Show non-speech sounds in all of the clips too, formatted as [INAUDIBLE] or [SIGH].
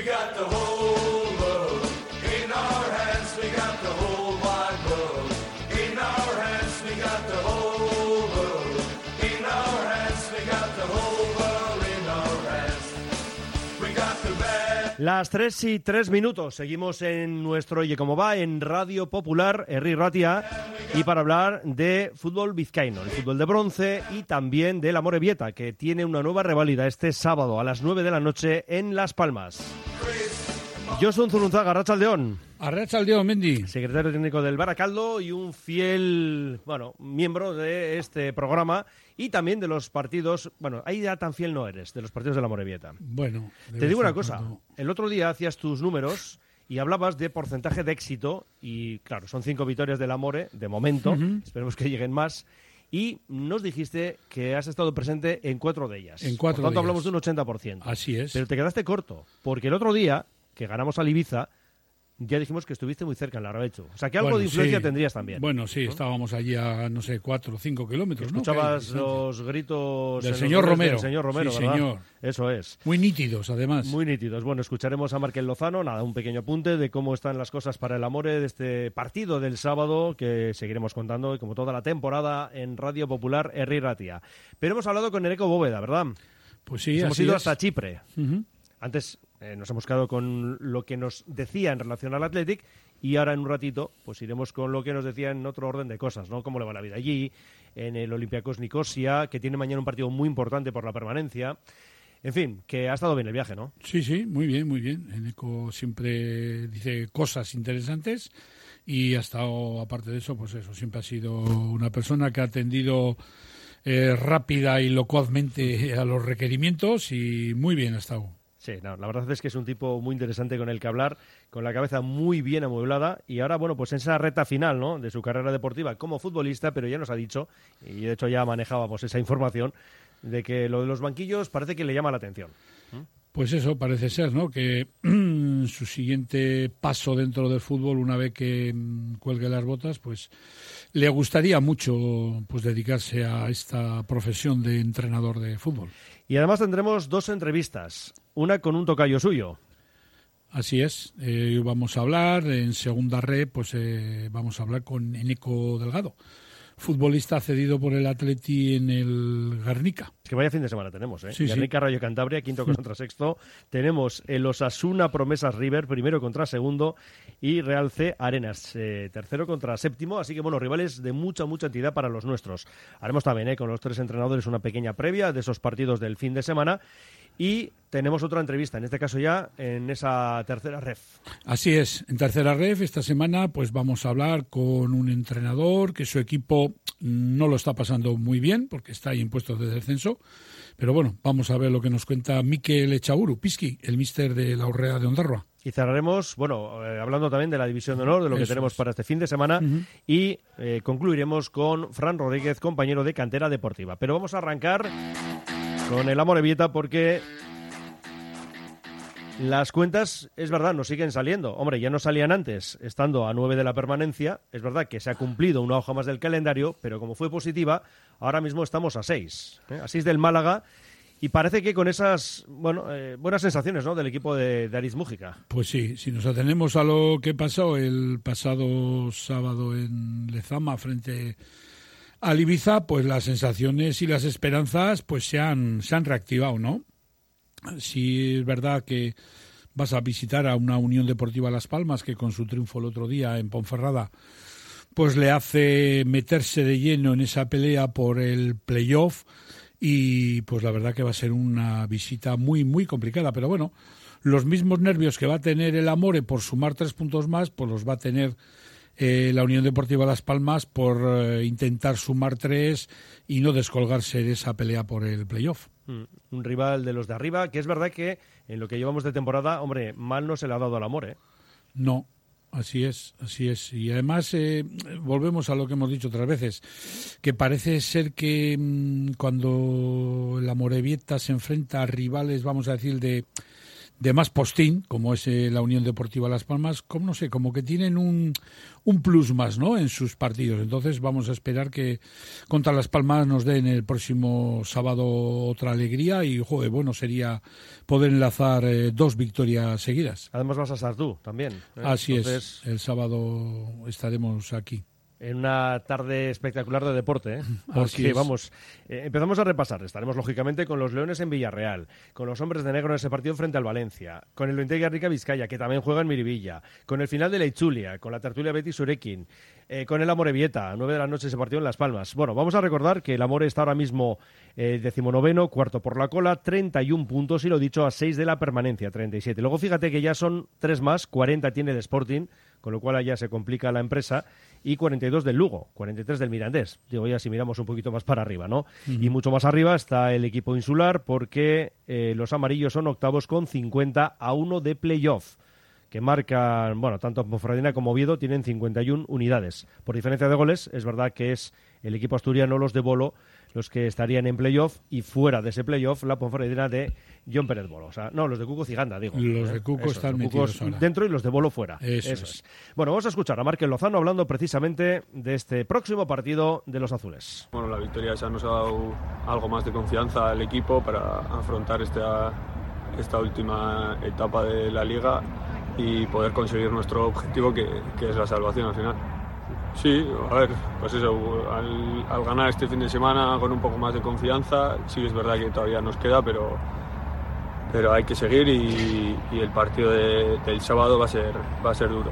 We got the whole Las 3 y 3 minutos. Seguimos en nuestro Oye Cómo Va en Radio Popular, Herri Ratia, y para hablar de fútbol vizcaíno, el fútbol de bronce y también del Amorebieta, que tiene una nueva reválida este sábado a las 9 de la noche en Las Palmas. Josun Zurunzaga, Rachaldeón, Arrachaldeón, Mendy. secretario técnico del Baracaldo y un fiel, bueno, miembro de este programa y también de los partidos, bueno, ahí ya tan fiel no eres, de los partidos del Amorebieta. Bueno. de Te digo una cosa, cuando- el otro día hacías tus números y hablabas de porcentaje de éxito y claro, son cinco victorias del Amore de momento, esperemos que lleguen más. Y nos dijiste que has estado presente en cuatro de ellas. En cuatro Por tanto, de ellas. hablamos de un 80%. Así es. Pero te quedaste corto, porque el otro día, que ganamos al Ibiza, ya dijimos que estuviste muy cerca en la Rabecho. O sea, que algo Bueno, de influencia sí. tendrías también. Bueno, sí, estábamos allí a, no sé, cuatro o cinco kilómetros, ¿no? Escuchabas los gritos... Del los señor Romero. Del señor Romero, Sí, ¿verdad? señor. Eso es. Muy nítidos, además. Muy nítidos. Bueno, escucharemos a Markel Lozano. Nada, un pequeño apunte de cómo están las cosas para el Amore de este partido del sábado que seguiremos contando, como toda la temporada, en Radio Popular Herri Ratia. Pero hemos hablado con Ereco Bóveda, ¿verdad? Pues sí, hemos así ido es. hasta Chipre. Antes eh, nos hemos quedado con lo que nos decía en relación al Athletic y ahora en un ratito pues iremos con lo que nos decía en otro orden de cosas, ¿no? Cómo le va la vida allí, en el Olympiacos Nicosia, que tiene mañana un partido muy importante por la permanencia. En fin, que ha estado bien el viaje, ¿no? Sí, sí, muy bien, muy bien. Eneco siempre dice cosas interesantes y ha estado, aparte de eso, pues eso, siempre ha sido una persona que ha atendido eh, rápida y locuazmente a los requerimientos y muy bien ha estado. Sí, no, la verdad es que es un tipo muy interesante con el que hablar, con la cabeza muy bien amueblada y ahora, bueno, pues en esa reta final, ¿no? De su carrera deportiva como futbolista, pero ya nos ha dicho, y de hecho ya manejábamos esa información, de que lo de los banquillos parece que le llama la atención. Pues eso parece ser, ¿no? Que [CLEARS THROAT] su siguiente paso dentro del fútbol, una vez que mm, cuelgue las botas, pues le gustaría mucho pues dedicarse a esta profesión de entrenador de fútbol. Y además tendremos dos entrevistas, una con un tocayo suyo. Así es. Eh, vamos a hablar en segunda red, pues eh, vamos a hablar con Eneco Delgado, futbolista cedido por el Atleti en el Garnica. Es que vaya fin de semana tenemos, ¿eh? Sí, sí. Guernica, Rayo Cantabria, quinto [LAUGHS] contra sexto. Tenemos el Osasuna Promesas River, primero contra segundo. Y Real C Arenas, eh, tercero contra séptimo. Así que, bueno, rivales de mucha, mucha entidad para los nuestros. Haremos también, ¿eh? Con los tres entrenadores una pequeña previa de esos partidos del fin de semana. Y tenemos otra entrevista, en este caso ya en esa tercera ref. Así es. En tercera ref esta semana, pues vamos a hablar con un entrenador que su equipo no lo está pasando muy bien porque está ahí en puestos de descenso. Pero bueno, vamos a ver lo que nos cuenta Mikel Echauru, Pisqui, el mister de la Urrea de Ondarroa. Y cerraremos, bueno, eh, hablando también de la División de Honor, de lo que tenemos es. para este fin de semana. Y eh, concluiremos con Fran Rodríguez, compañero de Cantera Deportiva. Pero vamos a arrancar con el Amorebieta porque las cuentas, es verdad, nos siguen saliendo. Hombre, ya no salían antes, estando a nueve de la permanencia. Es verdad que se ha cumplido una hoja más del calendario, pero como fue positiva, ahora mismo estamos a seis. ¿eh? A seis del Málaga. Y parece que con esas bueno, eh, buenas sensaciones ¿no? del equipo de, de Aris Mújica. Pues sí, si nos atenemos a lo que pasó el pasado sábado en Lezama frente al Ibiza, pues las sensaciones y las esperanzas pues se han, se han reactivado, ¿no? Si es verdad que vas a visitar a una Unión Deportiva Las Palmas que con su triunfo el otro día en Ponferrada pues le hace meterse de lleno en esa pelea por el playoff y pues la verdad que va a ser una visita muy muy complicada, pero bueno, los mismos nervios que va a tener el Amore por sumar tres puntos más, pues los va a tener eh, la Unión Deportiva Las Palmas por eh, intentar sumar tres y no descolgarse de esa pelea por el playoff. Mm, Un rival de los de arriba, que es verdad que en lo que llevamos de temporada, hombre, mal no se le ha dado al amor, ¿eh? No, así es, así es. Y además eh, volvemos a lo que hemos dicho otras veces, que parece ser que mm, cuando la Morevieta se enfrenta a rivales, vamos a decir, de, de más postín, como es eh, la Unión Deportiva Las Palmas, como no sé, como que tienen un, un plus más, ¿no? En sus partidos. Entonces vamos a esperar que contra Las Palmas nos den el próximo sábado otra alegría y, joder, bueno sería poder enlazar eh, dos victorias seguidas. Además vas a estar tú también. ¿eh? Así Entonces, es. El sábado estaremos aquí. En una tarde espectacular de deporte, ¿eh? [LAUGHS] Así porque vamos, eh, empezamos a repasar. Estaremos lógicamente con los Leones en Villarreal, con los Hombres de Negro en ese partido frente al Valencia, con el Lointega Rica Vizcaya, que también juega en Miribilla, con el final de la Itzulia, con la tertulia Betis Surekin, eh, con el Amorebieta, a 9 de la noche ese partido en Las Palmas. Bueno, vamos a recordar que el Amore está ahora mismo eh, decimonoveno, cuarto por la cola, 31 puntos y lo dicho a 6 de la permanencia, 37. Luego fíjate que ya son tres más, 40 tiene el Sporting, con lo cual allá se complica la empresa, y 42 del Lugo, 43 del Mirandés. Digo, ya si miramos un poquito más para arriba, ¿no? Y mucho más arriba está el equipo insular porque eh, los amarillos son octavos con 50 a 1 de playoff que marcan, bueno, tanto Ponferradina como Oviedo tienen 51 unidades. Por diferencia de goles, es verdad que es el equipo asturiano, los de Bolo, los que estarían en playoff y fuera de ese playoff la Ponferradina de John Pérez Bolo. O sea, no, los de Cuco Ciganda, digo. Los de ¿eh? Cuco Eso, están los metidos Cucos ahora. dentro y los de Bolo fuera. Eso Eso es. es. Bueno, vamos a escuchar a Márquez Lozano hablando precisamente de este próximo partido de los azules. Bueno, la victoria esa nos ha dado algo más de confianza al equipo para afrontar esta, esta última etapa de la liga y poder conseguir nuestro objetivo que, que es la salvación al final. Sí, a ver, pues eso, al, al ganar este fin de semana con un poco más de confianza, sí es verdad que todavía nos queda, pero, pero hay que seguir y, el partido de- del sábado va a ser, va a ser duro.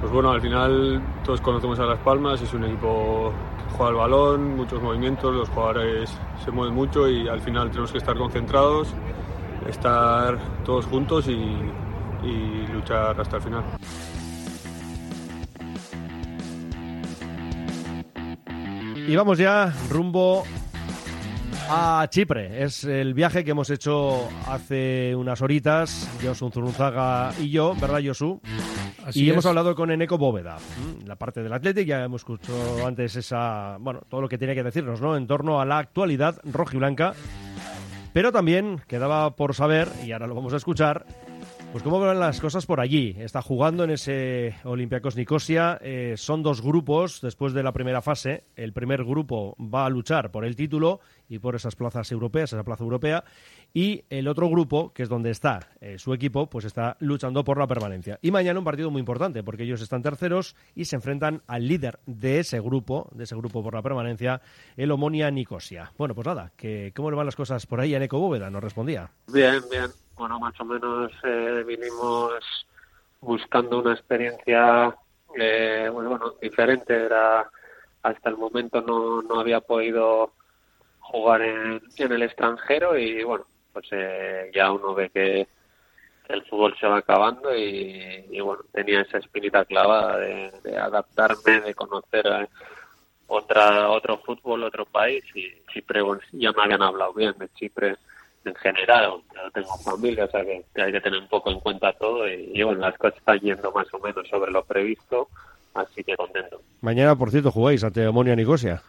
Pues bueno, al final todos conocemos a Las Palmas, es un equipo que juega el balón, muchos movimientos, los jugadores se mueven mucho y al final tenemos que estar concentrados, estar todos juntos y luchar hasta el final. Y vamos ya rumbo a Chipre. Es el viaje que hemos hecho hace unas horitas, Josu Zurunzaga y yo, ¿verdad, Josu? Así y hemos hablado con Eneco Bóveda, la parte del Athletic, ya hemos escuchado antes esa, bueno, todo lo que tenía que decirnos, ¿no? En torno a la actualidad rojiblanca. Pero también quedaba por saber, y ahora lo vamos a escuchar, pues cómo van las cosas por allí. Está jugando en ese Olympiacos Nicosia. eh, son dos grupos después de la primera fase. El primer grupo va a luchar por el título y por esas plazas europeas, esa plaza europea. Y el otro grupo, que es donde está eh, su equipo, pues está luchando por la permanencia. Y mañana un partido muy importante, porque ellos están terceros y se enfrentan al líder de ese grupo, de ese grupo por la permanencia, el Omonia Nicosia. Bueno, pues nada, que ¿cómo le van las cosas por ahí a Bóveda? Nos respondía. Bien, bien. Bueno, más o menos eh, vinimos buscando una experiencia eh, bueno, diferente. Era hasta el momento no, no había podido jugar en, en el extranjero y bueno, pues eh, ya uno ve que, el fútbol se va acabando y, bueno, tenía esa espinita clavada de, adaptarme, de conocer eh, otra otro fútbol, otro país y Chipre, bueno, ya me habían hablado bien de Chipre en general, yo tengo familia, o sea que, que hay que tener un poco en cuenta todo y, y, bueno, las cosas están yendo más o menos sobre lo previsto, así que contento. Mañana, por cierto, jugáis ante Omonia Nicosia.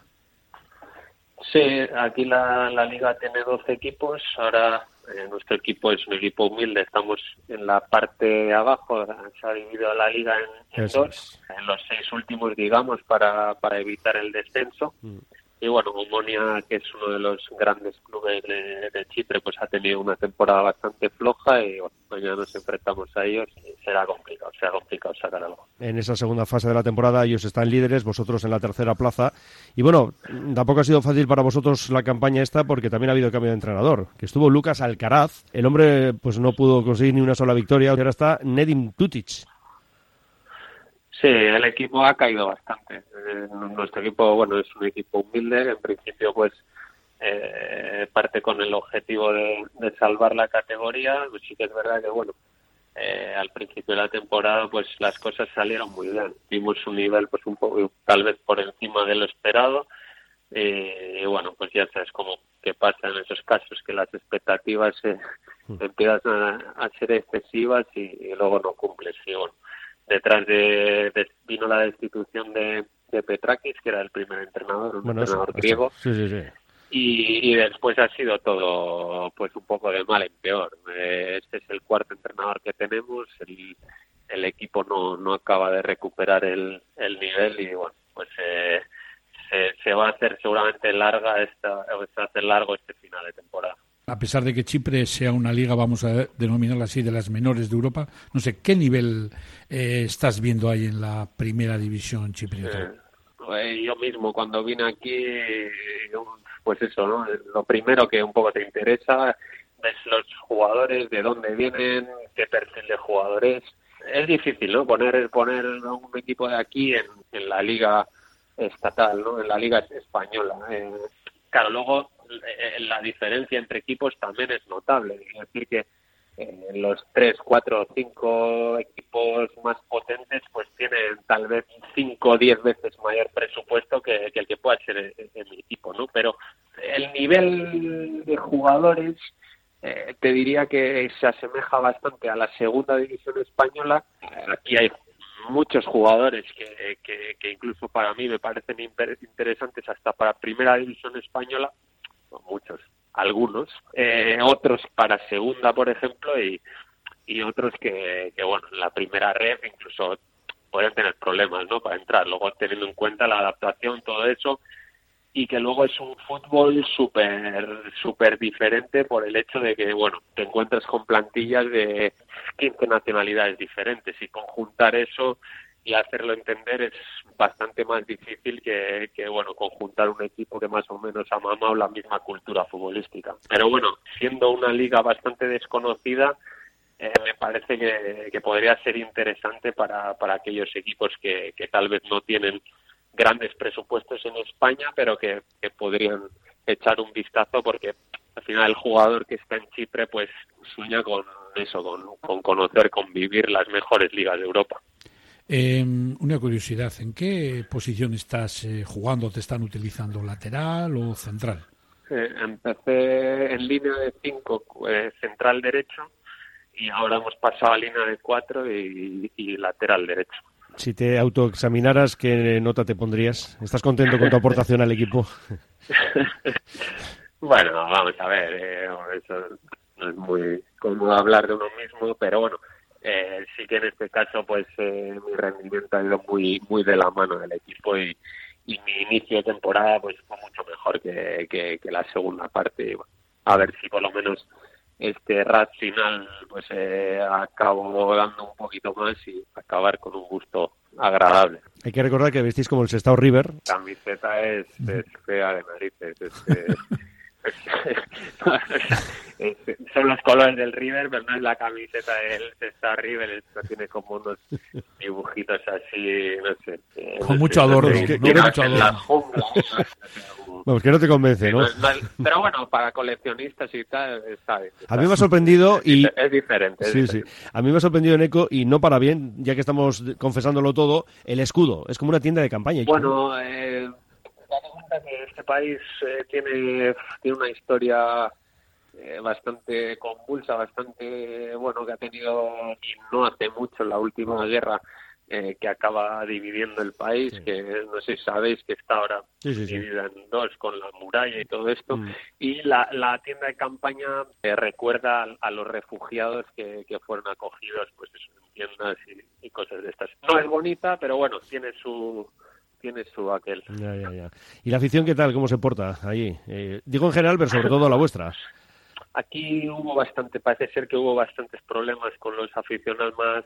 Sí, aquí la, la liga tiene 12 equipos, ahora eh, nuestro equipo es un equipo humilde, estamos en la parte de abajo, se ha dividido la liga en, dos, en los seis últimos, digamos, para, para evitar el descenso. Mm. Y bueno, Omonia, que es uno de los grandes clubes de, de Chipre, pues ha tenido una temporada bastante floja y bueno, mañana nos enfrentamos a ellos y será complicado, será complicado sacar algo. En esa segunda fase de la temporada ellos están líderes, vosotros en la tercera plaza. Y bueno, tampoco ha sido fácil para vosotros la campaña esta porque también ha habido cambio de entrenador. Que estuvo Lucas Alcaraz, el hombre pues no pudo conseguir ni una sola victoria. Ahora está Nedim Tutic. Sí, el equipo ha caído bastante. Eh, nuestro equipo, bueno, es un equipo humilde. En principio, pues, eh, parte con el objetivo de, de, salvar la categoría. Pues sí que es verdad que, bueno, eh, al principio de la temporada, pues, las cosas salieron muy bien. Vimos un nivel, pues, un poco, tal vez por encima de lo esperado. y bueno, pues ya sabes cómo que pasa en esos casos, que las expectativas empiezan a, a, ser excesivas y, y, luego no cumples. Y bueno, detrás de, de, vino la destitución de, de, Petrakis, que era el primer entrenador, un bueno, entrenador eso, griego. Sí, sí, sí. y, y después ha sido todo pues un poco de mal en peor. Eh, este es el cuarto entrenador que tenemos, el, el equipo no, no acaba de recuperar el, el nivel y bueno, pues eh, se, se va a hacer seguramente larga esta, se va a hacer largo este final de temporada. A pesar de que Chipre sea una liga, vamos a denominarla así, de las menores de Europa, no sé, ¿qué nivel eh, estás viendo ahí en la primera división chipriota? Eh, yo mismo cuando vine aquí, pues eso, ¿no? Lo primero que un poco te interesa es los jugadores, de dónde vienen, qué perfil de jugadores. Es difícil, ¿no? Poner, poner un equipo de aquí en, la liga estatal, ¿no? En la liga española. Eh, claro, luego la diferencia entre equipos también es notable. Es decir, que eh, los tres, cuatro, cinco equipos más potentes pues tienen tal vez cinco o diez veces mayor presupuesto que, el que pueda ser en, en mi equipo, ¿no? Pero el nivel de jugadores eh, te diría que se asemeja bastante a la segunda división española. Aquí hay muchos jugadores que, que, que incluso para mí me parecen interesantes hasta para primera división española, muchos, algunos, eh, otros para segunda, por ejemplo, y, y otros que, que, bueno, en la primera red incluso pueden tener problemas, ¿no? Para entrar, luego teniendo en cuenta la adaptación, todo eso, y que luego es un fútbol súper súper diferente por el hecho de que, bueno, te encuentras con plantillas de 15 nacionalidades diferentes y conjuntar eso y hacerlo entender es bastante más difícil que, bueno, conjuntar un equipo que más o menos ha mamado la misma cultura futbolística. Pero bueno, siendo una liga bastante desconocida, eh, me parece que, podría ser interesante para, para aquellos equipos que, que tal vez no tienen grandes presupuestos en España, pero que, podrían echar un vistazo porque al final el jugador que está en Chipre pues sueña con eso, con, con conocer, con vivir las mejores ligas de Europa. Eh, una curiosidad, ¿en qué posición estás eh, jugando? ¿Te están utilizando lateral o central? Eh, empecé en línea de 5, eh, central derecho, y ahora hemos pasado a línea de 4 y, y lateral derecho. Si te autoexaminaras, ¿qué nota te pondrías? ¿Estás contento con tu aportación al equipo? [LAUGHS] bueno, vamos a ver, eh, eso no es muy cómodo hablar de uno mismo, pero bueno, eh, sí que en este caso pues eh, mi rendimiento ha ido muy muy de la mano del equipo y, y mi inicio de temporada pues fue mucho mejor que, que, que la segunda parte. Bueno, a ver si por lo menos este rat final pues eh, acabo dando un poquito más y acabar con un gusto agradable. Hay que recordar que vestís como el Sestao River. La camiseta es, es fea de narices. Es, es- es- [LAUGHS] [LAUGHS] son los colores del River, pero no es la camiseta del Sestao River. Esto tiene como unos dibujitos así, no sé. Con no mucho no adorno, ¿no? que no mucho es en la adorno. no Vamos, que no te convence, ¿no? no es- no es- pero bueno, para coleccionistas y tal, está bien. A mí me ha sorprendido y... Es diferente. es Sí, sí. diferente. A mí me ha sorprendido en Eco, y no para bien, ya que estamos confesándolo todo, el escudo. Es como una tienda de campaña. Bueno, eh, date cuenta que este país eh, tiene, tiene una historia eh, bastante convulsa, bastante, bueno, que ha tenido, y no hace mucho, la última guerra eh, que acaba dividiendo el país, que no sé si sabéis que está ahora Sí, sí, sí. dividida en dos con la muralla y todo esto. Mm. Y la, la tienda de campaña eh, recuerda a, a los refugiados que, que fueron acogidos pues en tiendas y, y cosas de estas. No es bonita, pero bueno, tiene su tiene su aquel. Ya, ya, ya. ¿Y la afición qué tal? ¿Cómo se porta allí? Eh, digo en general, pero sobre todo la vuestra. Aquí hubo bastante, parece ser que hubo bastantes problemas con los aficionados más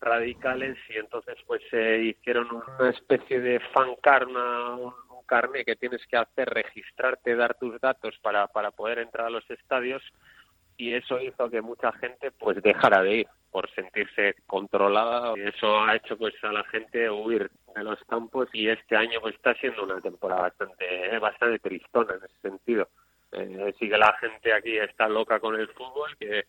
radicales y entonces pues se hicieron una especie de fan una- un, un carné que tienes que hacer, registrarte, dar tus datos para, para poder entrar a los estadios y eso hizo que mucha gente pues dejara de ir por sentirse controlada eso ha hecho pues a la gente huir de los campos y este año pues está siendo una temporada bastante bastante tristona en ese sentido eh, sí que la gente aquí está loca con el fútbol que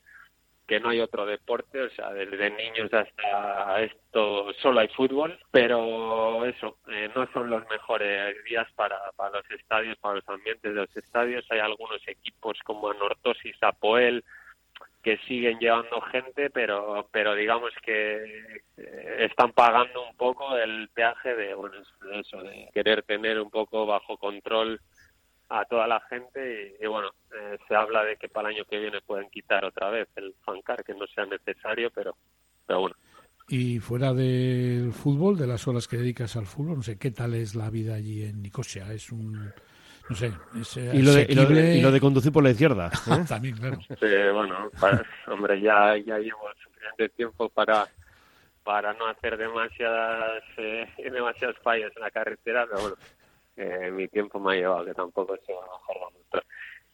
que no hay otro deporte, o sea, desde niños hasta esto solo hay fútbol, pero eso, eh, no son los mejores días para, para los estadios, para los ambientes de los estadios. Hay algunos equipos como Anortosis, Apoel, que siguen llevando gente, pero pero digamos que están pagando un poco el peaje de, bueno, querer tener un poco bajo control a toda la gente y, y bueno, eh, se habla de que para el año que viene pueden quitar otra vez el fancar, que no sea necesario, pero, pero bueno. Y fuera del fútbol, de las horas que dedicas al fútbol, no sé, ¿qué tal es la vida allí en Nicosia? Es un... No sé, es eh, Y lo, de, y, lo de, asequible- y lo de conducir por la izquierda. [LAUGHS] ¿eh? También, claro. Sí, bueno, para- hombre, ya, ya llevo suficiente tiempo para para no hacer demasiadas eh, [LAUGHS] demasiados fallos en la carretera, pero bueno, eh, mi tiempo me ha llevado, que tampoco es lo mejor lo nuestro.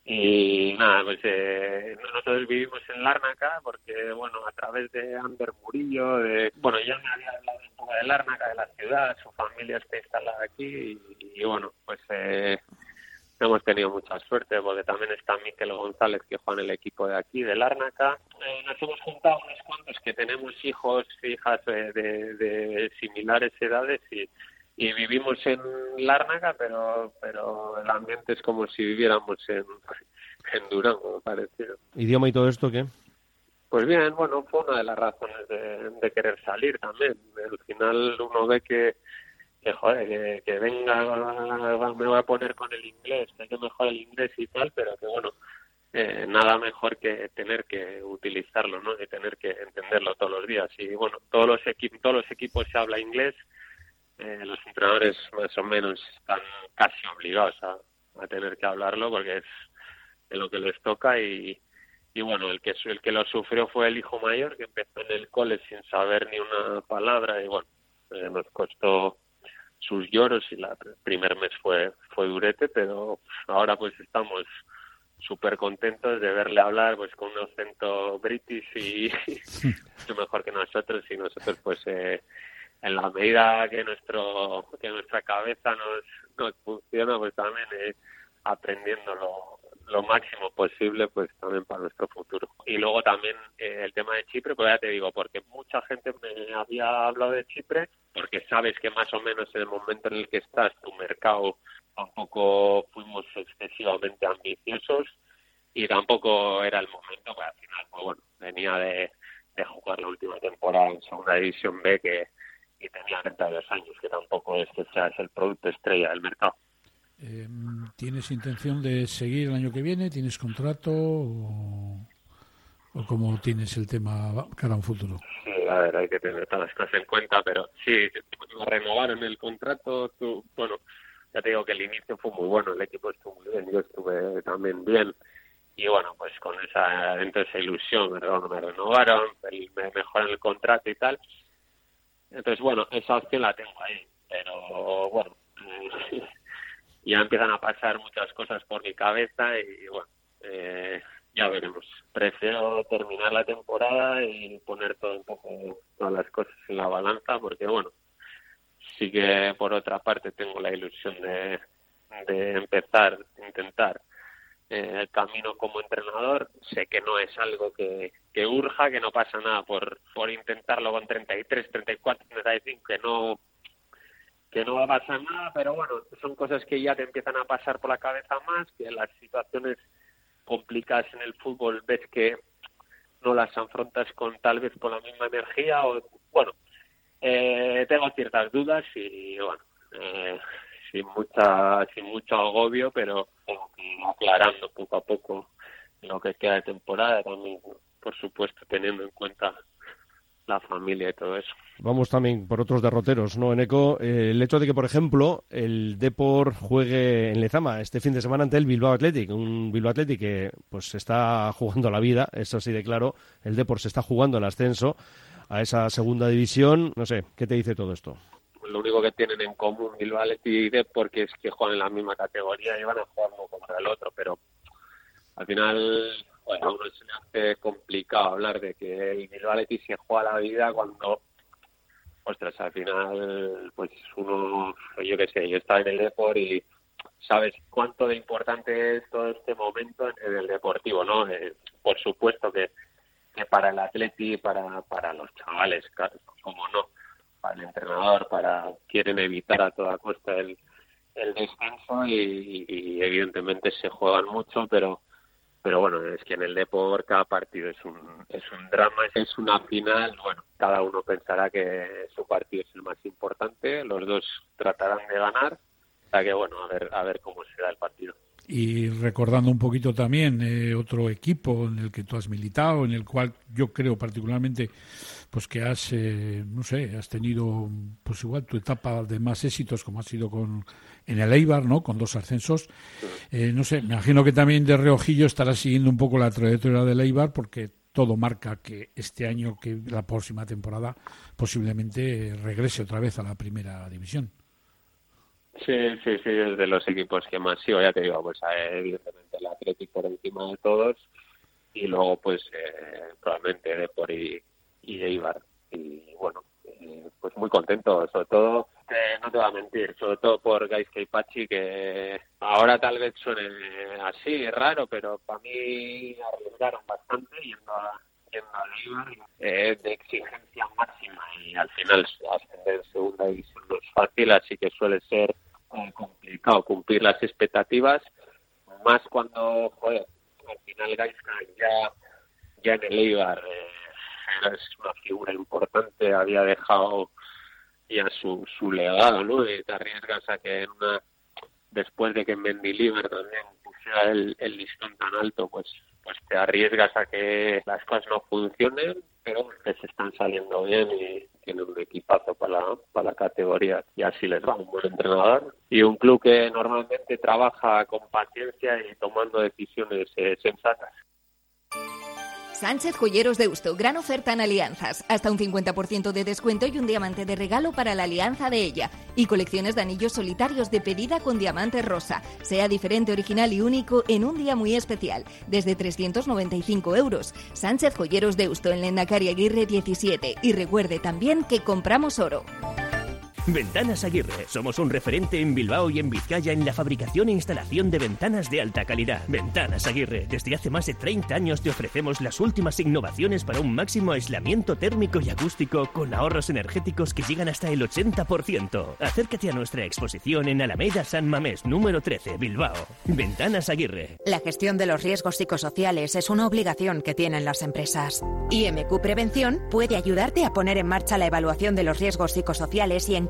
Y nada, pues eh, nosotros vivimos en Lárnaca porque, bueno, a través de Ander Murillo, de, bueno, ya me había hablado un poco de Lárnaca, de la ciudad, su familia está instalada aquí y, y bueno, pues eh, hemos tenido mucha suerte porque también está Miquel González que juega en el equipo de aquí, de Lárnaca. Eh, nos hemos juntado unos cuantos que tenemos hijos, hijas eh, de, de similares edades y, y vivimos en Lárnaca, pero pero el ambiente es como si viviéramos en, en Durango, parecido. ¿Idioma y todo esto qué? Pues bien, bueno, fue una de las razones de, de querer salir también. Al final uno ve que, que joder, que, que venga, me voy a poner con el inglés, que hay que mejorar el inglés y tal, pero que bueno, eh, nada mejor que tener que utilizarlo, ¿no? Y tener que entenderlo todos los días. Y bueno, todos los equipos, todos los equipos se habla inglés, eh, los entrenadores más o menos están casi obligados a, a tener que hablarlo porque es de lo que les toca y, y bueno, el que, el que lo sufrió fue el hijo mayor, que empezó en el cole sin saber ni una palabra y bueno, eh, nos costó sus lloros y la, el primer mes fue, fue durete, pero ahora pues estamos súper contentos de verle hablar pues con un acento british y [LAUGHS] mucho mejor que nosotros. Y nosotros pues eh, en la medida que nuestro que nuestra cabeza nos, nos funciona pues también eh, aprendiendo lo, máximo posible pues también para nuestro futuro. Y luego también eh, el tema de Chipre pues ya te digo porque mucha gente me había hablado de Chipre porque sabes que más o menos en el momento en el que estás tu mercado tampoco fuimos excesivamente ambiciosos y tampoco era el momento pues al final pues bueno venía de, de jugar la última temporada en segunda división B que y tenía 32 años que tampoco es que seas el producto estrella del mercado Eh, ¿Tienes intención de seguir el año que viene? ¿Tienes contrato? ¿O, o cómo tienes el tema cara a un futuro? Sí, a ver, hay que tener todas las cosas en cuenta, pero sí, me renovaron el contrato. tú- bueno, ya te digo que el inicio fue muy bueno, el equipo estuvo muy bien, yo estuve también bien. Y bueno, pues con esa, esa ilusión me, reno- me renovaron, me mejoran el contrato y tal. Entonces, bueno, esa opción la tengo ahí, pero bueno, [LAUGHS] ya empiezan a pasar muchas cosas por mi cabeza y bueno, eh, ya veremos. Prefiero terminar la temporada y poner todo un poco, todas las cosas en la balanza, porque bueno, sí que por otra parte tengo la ilusión de, de empezar, intentar eh, el camino como entrenador. Sé que no es algo que, que urja, que no pasa nada por, por intentarlo con 33, 34, 35, que no que no va a pasar nada, pero bueno, son cosas que ya te empiezan a pasar por la cabeza más, que las situaciones complicadas en el fútbol ves que no las afrontas con tal vez con la misma energía o bueno, eh, tengo ciertas dudas y bueno, eh, sin mucha sin mucho agobio, pero aclarando poco a poco lo que queda de temporada también, por supuesto, teniendo en cuenta la familia y todo eso. Vamos también por otros derroteros, ¿no, Eneco? Eh, el hecho de que, por ejemplo, el Depor juegue en Lezama este fin de semana ante el Bilbao Athletic, un Bilbao Athletic que pues está jugando la vida, eso sí de claro, el Depor se está jugando el ascenso a esa segunda división, no sé, ¿qué te dice todo esto? lo único que tienen en común Bilbao Athletic y Dep porque es que juegan en la misma categoría y van a jugar uno contra el otro, pero al final bueno, a uno se le hace complicado hablar de que el Bilbao Athletic se juega la vida cuando ostras, al final pues uno, yo qué sé, yo estaba en el Depor y sabes cuánto de importante es todo este momento en, el deportivo, ¿no? Eh, por supuesto que, que para el Atleti, para, para los chavales, como no, para el entrenador, para quieren evitar a toda costa el, el descanso y, y evidentemente se juegan mucho, pero pero bueno, es que en el deporte cada partido es un, es un drama, es una final, bueno, cada uno pensará que su partido es el más importante, los dos tratarán de ganar, o sea que bueno, a ver, a ver cómo será el partido. y recordando un poquito también eh, otro equipo en el que tú has militado, en el cual yo creo particularmente pues que has, eh, no sé, has tenido pues igual tu etapa de más éxitos como ha sido con en el Eibar, ¿no? Con dos ascensos. Eh, no sé, me imagino que también de reojillo estarás siguiendo un poco la trayectoria del Eibar porque todo marca que este año, que la próxima temporada, posiblemente regrese otra vez a la primera división. Sí, sí, sí, es de los equipos que más sigo, ya te digo, pues eh, evidentemente el Atlético por encima de todos y luego pues eh, probablemente Depor y, y Eibar. Y bueno, eh, pues muy contento, sobre todo, no te voy a mentir, sobre todo por y Pachi, que ahora tal vez suene así, raro, pero para mí arriesgaron bastante yendo a, yendo a Eibar, eh, de exigencia máxima y al final ascender en segunda división no es fácil, así que suele ser eh, complicado cumplir las expectativas, más cuando, al final Gaisca ya, ya en el Eibar eh, era- una figura importante, había dejado ya su, su legado, ¿no? Y te arriesgas a que una, después de que Mendilibar también pusiera el, el listón tan alto, pues pues te arriesgas a que las cosas no funcionen, pero que se están saliendo bien y tienen un equipazo para para la categoría y así les va, un buen entrenador y un club que normalmente trabaja con paciencia y tomando decisiones eh, sensatas. Sánchez Joyeros de Usto, gran oferta en alianzas. Hasta un 50% de descuento y un diamante de regalo para la alianza de ella. Y colecciones de anillos solitarios de pedida con diamante rosa. Sea diferente, original y único en un día muy especial. Desde 395 euros. Sánchez Joyeros de Usto en Lendakari Aguirre 17. Y recuerde también que compramos oro. Ventanas Aguirre. Somos un referente en Bilbao y en Vizcaya en la fabricación e instalación de ventanas de alta calidad. Ventanas Aguirre. Desde hace más de 30 años te ofrecemos las últimas innovaciones para un máximo aislamiento térmico y acústico con ahorros energéticos que llegan hasta el 80%. Acércate a nuestra exposición en Alameda San Mamés, número 13, Bilbao. Ventanas Aguirre. La gestión de los riesgos psicosociales es una obligación que tienen las empresas. IMQ Prevención puede ayudarte a poner en marcha la evaluación de los riesgos psicosociales y en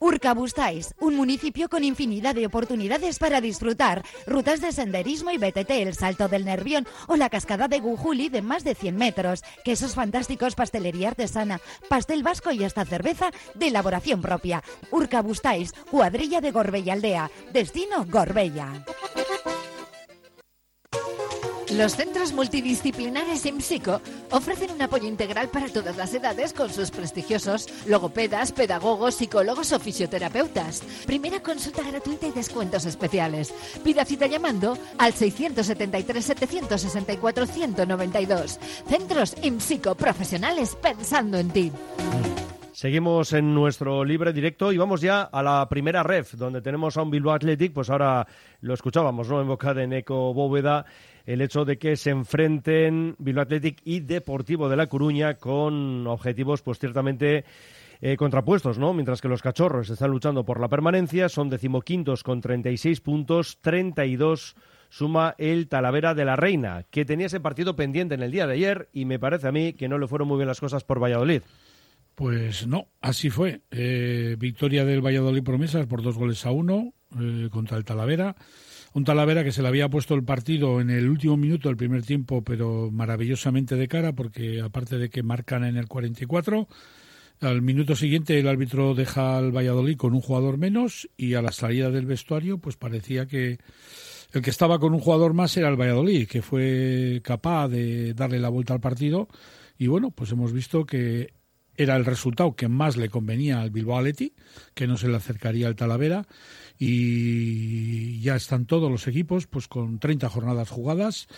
Urkabustáis, un municipio con infinidad de oportunidades para disfrutar. Rutas de senderismo y BTT, el Salto del Nervión o la cascada de Gujuli de más de 100 metros. Quesos fantásticos, pastelería artesana, pastel vasco y hasta cerveza de elaboración propia. Urkabustáis, cuadrilla de Gorbella Aldea. Destino Gorbella. Los centros multidisciplinares IMSICO ofrecen un apoyo integral para todas las edades con sus prestigiosos logopedas, pedagogos, psicólogos o fisioterapeutas. Primera consulta gratuita y descuentos especiales. Pida cita llamando al 673-764-192. Centros IMSICO profesionales pensando en ti. Seguimos en nuestro libre directo y vamos ya a la primera ref, donde tenemos a un Bilbao Athletic, pues ahora lo escuchábamos, ¿no? En boca de Neco Bóveda, el hecho de que se enfrenten Bilbao Athletic y Deportivo de La Coruña con objetivos, pues ciertamente eh, contrapuestos, ¿no? Mientras que los cachorros están luchando por la permanencia, son decimoquintos con 36 puntos, 32 suma el Talavera de la Reina, que tenía ese partido pendiente en el día de ayer y me parece a mí que no le fueron muy bien las cosas por Valladolid. Pues no, así fue. Eh, victoria del Valladolid Promesas por dos goles a uno eh, contra el Talavera. Un Talavera que se le había puesto el partido en el último minuto del primer tiempo, pero maravillosamente de cara, porque aparte de que marcan en el 44, al minuto siguiente el árbitro deja al Valladolid con un jugador menos y a la salida del vestuario pues parecía que el que estaba con un jugador más era el Valladolid, que fue capaz de darle la vuelta al partido. Y bueno, pues hemos visto que era el resultado que más le convenía al Bilbao Athletic, que no se le acercaría al Talavera y ya están todos los equipos pues con 30 jornadas jugadas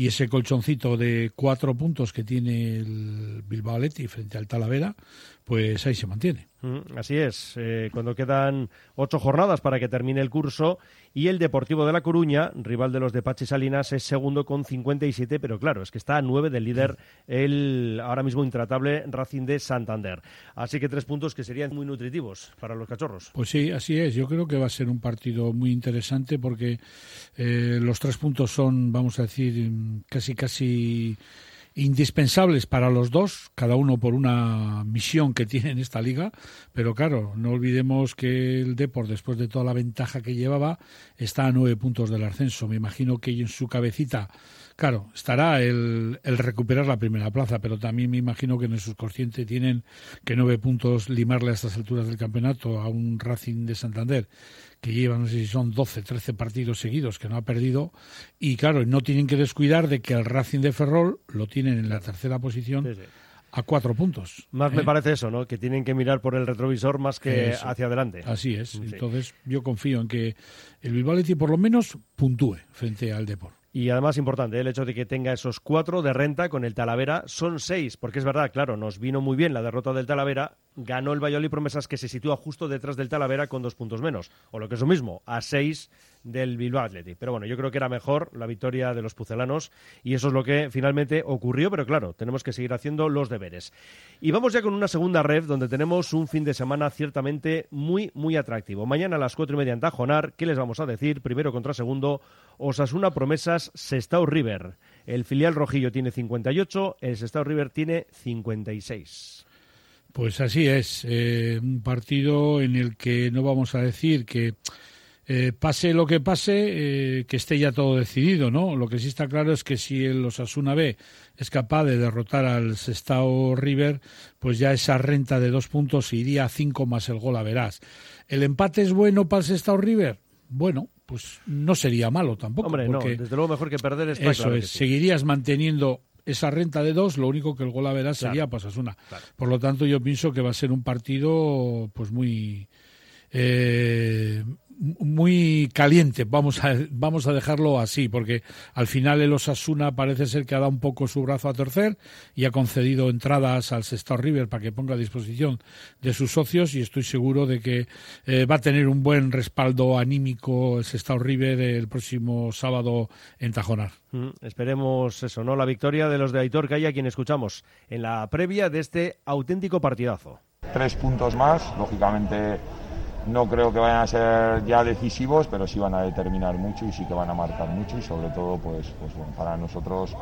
y ese colchoncito de cuatro puntos que tiene el Bilbao Athletic frente al Talavera, pues ahí se mantiene. Mm, Así es, eh, cuando quedan ocho jornadas para que termine el curso y el Deportivo de La Coruña, rival de los de Pachi Salinas, es segundo con 57, pero claro, es que está a nueve del líder el ahora mismo intratable Racing de Santander. Así que tres puntos que serían muy nutritivos para los cachorros. Pues sí, así es. Yo creo que va a ser un partido muy interesante porque eh, los tres puntos son, vamos a decir, casi casi indispensables para los dos, cada uno por una misión que tiene en esta liga, pero claro, no olvidemos que el Depor, después de toda la ventaja que llevaba, está a nueve puntos del ascenso. Me imagino que en su cabecita, claro, estará el, el recuperar la primera plaza, pero también me imagino que en el subconsciente tienen que nueve puntos limarle a estas alturas del campeonato a un Racing de Santander que lleva, no sé si son 12, 13 partidos seguidos que no ha perdido. Y claro, no tienen que descuidar de que el Racing de Ferrol lo tienen en la tercera posición Sí, sí. a cuatro puntos. Más me ¿eh? parece eso, ¿no? Que tienen que mirar por el retrovisor más que Eso. hacia adelante. Así es. Sí. Entonces, yo confío en que el Bilbao por lo menos puntúe frente al Depor. Y además importante el hecho de que tenga esos cuatro de renta con el Talavera son seis, porque es verdad, claro, nos vino muy bien la derrota del Talavera, ganó el Valladolid Promesas que se sitúa justo detrás del Talavera con dos puntos menos, o lo que es lo mismo, a seis del Bilbao Athletic. Pero bueno, yo creo que era mejor la victoria de los pucelanos y eso es lo que finalmente ocurrió, pero claro, tenemos que seguir haciendo los deberes. Y vamos ya con una segunda ref donde tenemos un fin de semana ciertamente muy, muy atractivo. Mañana a las cuatro y media en Tajonar, ¿qué les vamos a decir? Primero contra segundo, Osasuna Promesas, Sestao River. El filial rojillo tiene 58, el Sestao River tiene 56. Pues así es, eh, un partido en el que no vamos a decir que eh, pase lo que pase, eh, que esté ya todo decidido, ¿no? Lo que sí está claro es que si el Osasuna B es capaz de derrotar al Sestao River, pues ya esa renta de dos puntos iría a cinco más el gol a verás. ¿El empate es bueno para el Sestao River? Bueno, pues no sería malo tampoco. Hombre, porque no, desde luego mejor que perder está eso claro que es, sí. seguirías manteniendo esa renta de dos, lo único que el gol a Claro, sería Pasasuna. claro. Por lo tanto, yo pienso que va a ser un partido pues muy eh, muy caliente, vamos a, vamos a dejarlo así, porque al final el Osasuna parece ser que ha dado un poco su brazo a torcer y ha concedido entradas al Sestao River para que ponga a disposición de sus socios y estoy seguro de que eh, va a tener un buen respaldo anímico el Sestao River el próximo sábado en Tajonar. Mm, esperemos eso, ¿no? La victoria de los de Aitor Calla, a quien escuchamos en la previa de este auténtico partidazo. tres puntos más. Lógicamente no creo que vayan a ser ya decisivos, pero sí van a determinar mucho y sí que van a marcar mucho y sobre todo pues, pues bueno, para nosotros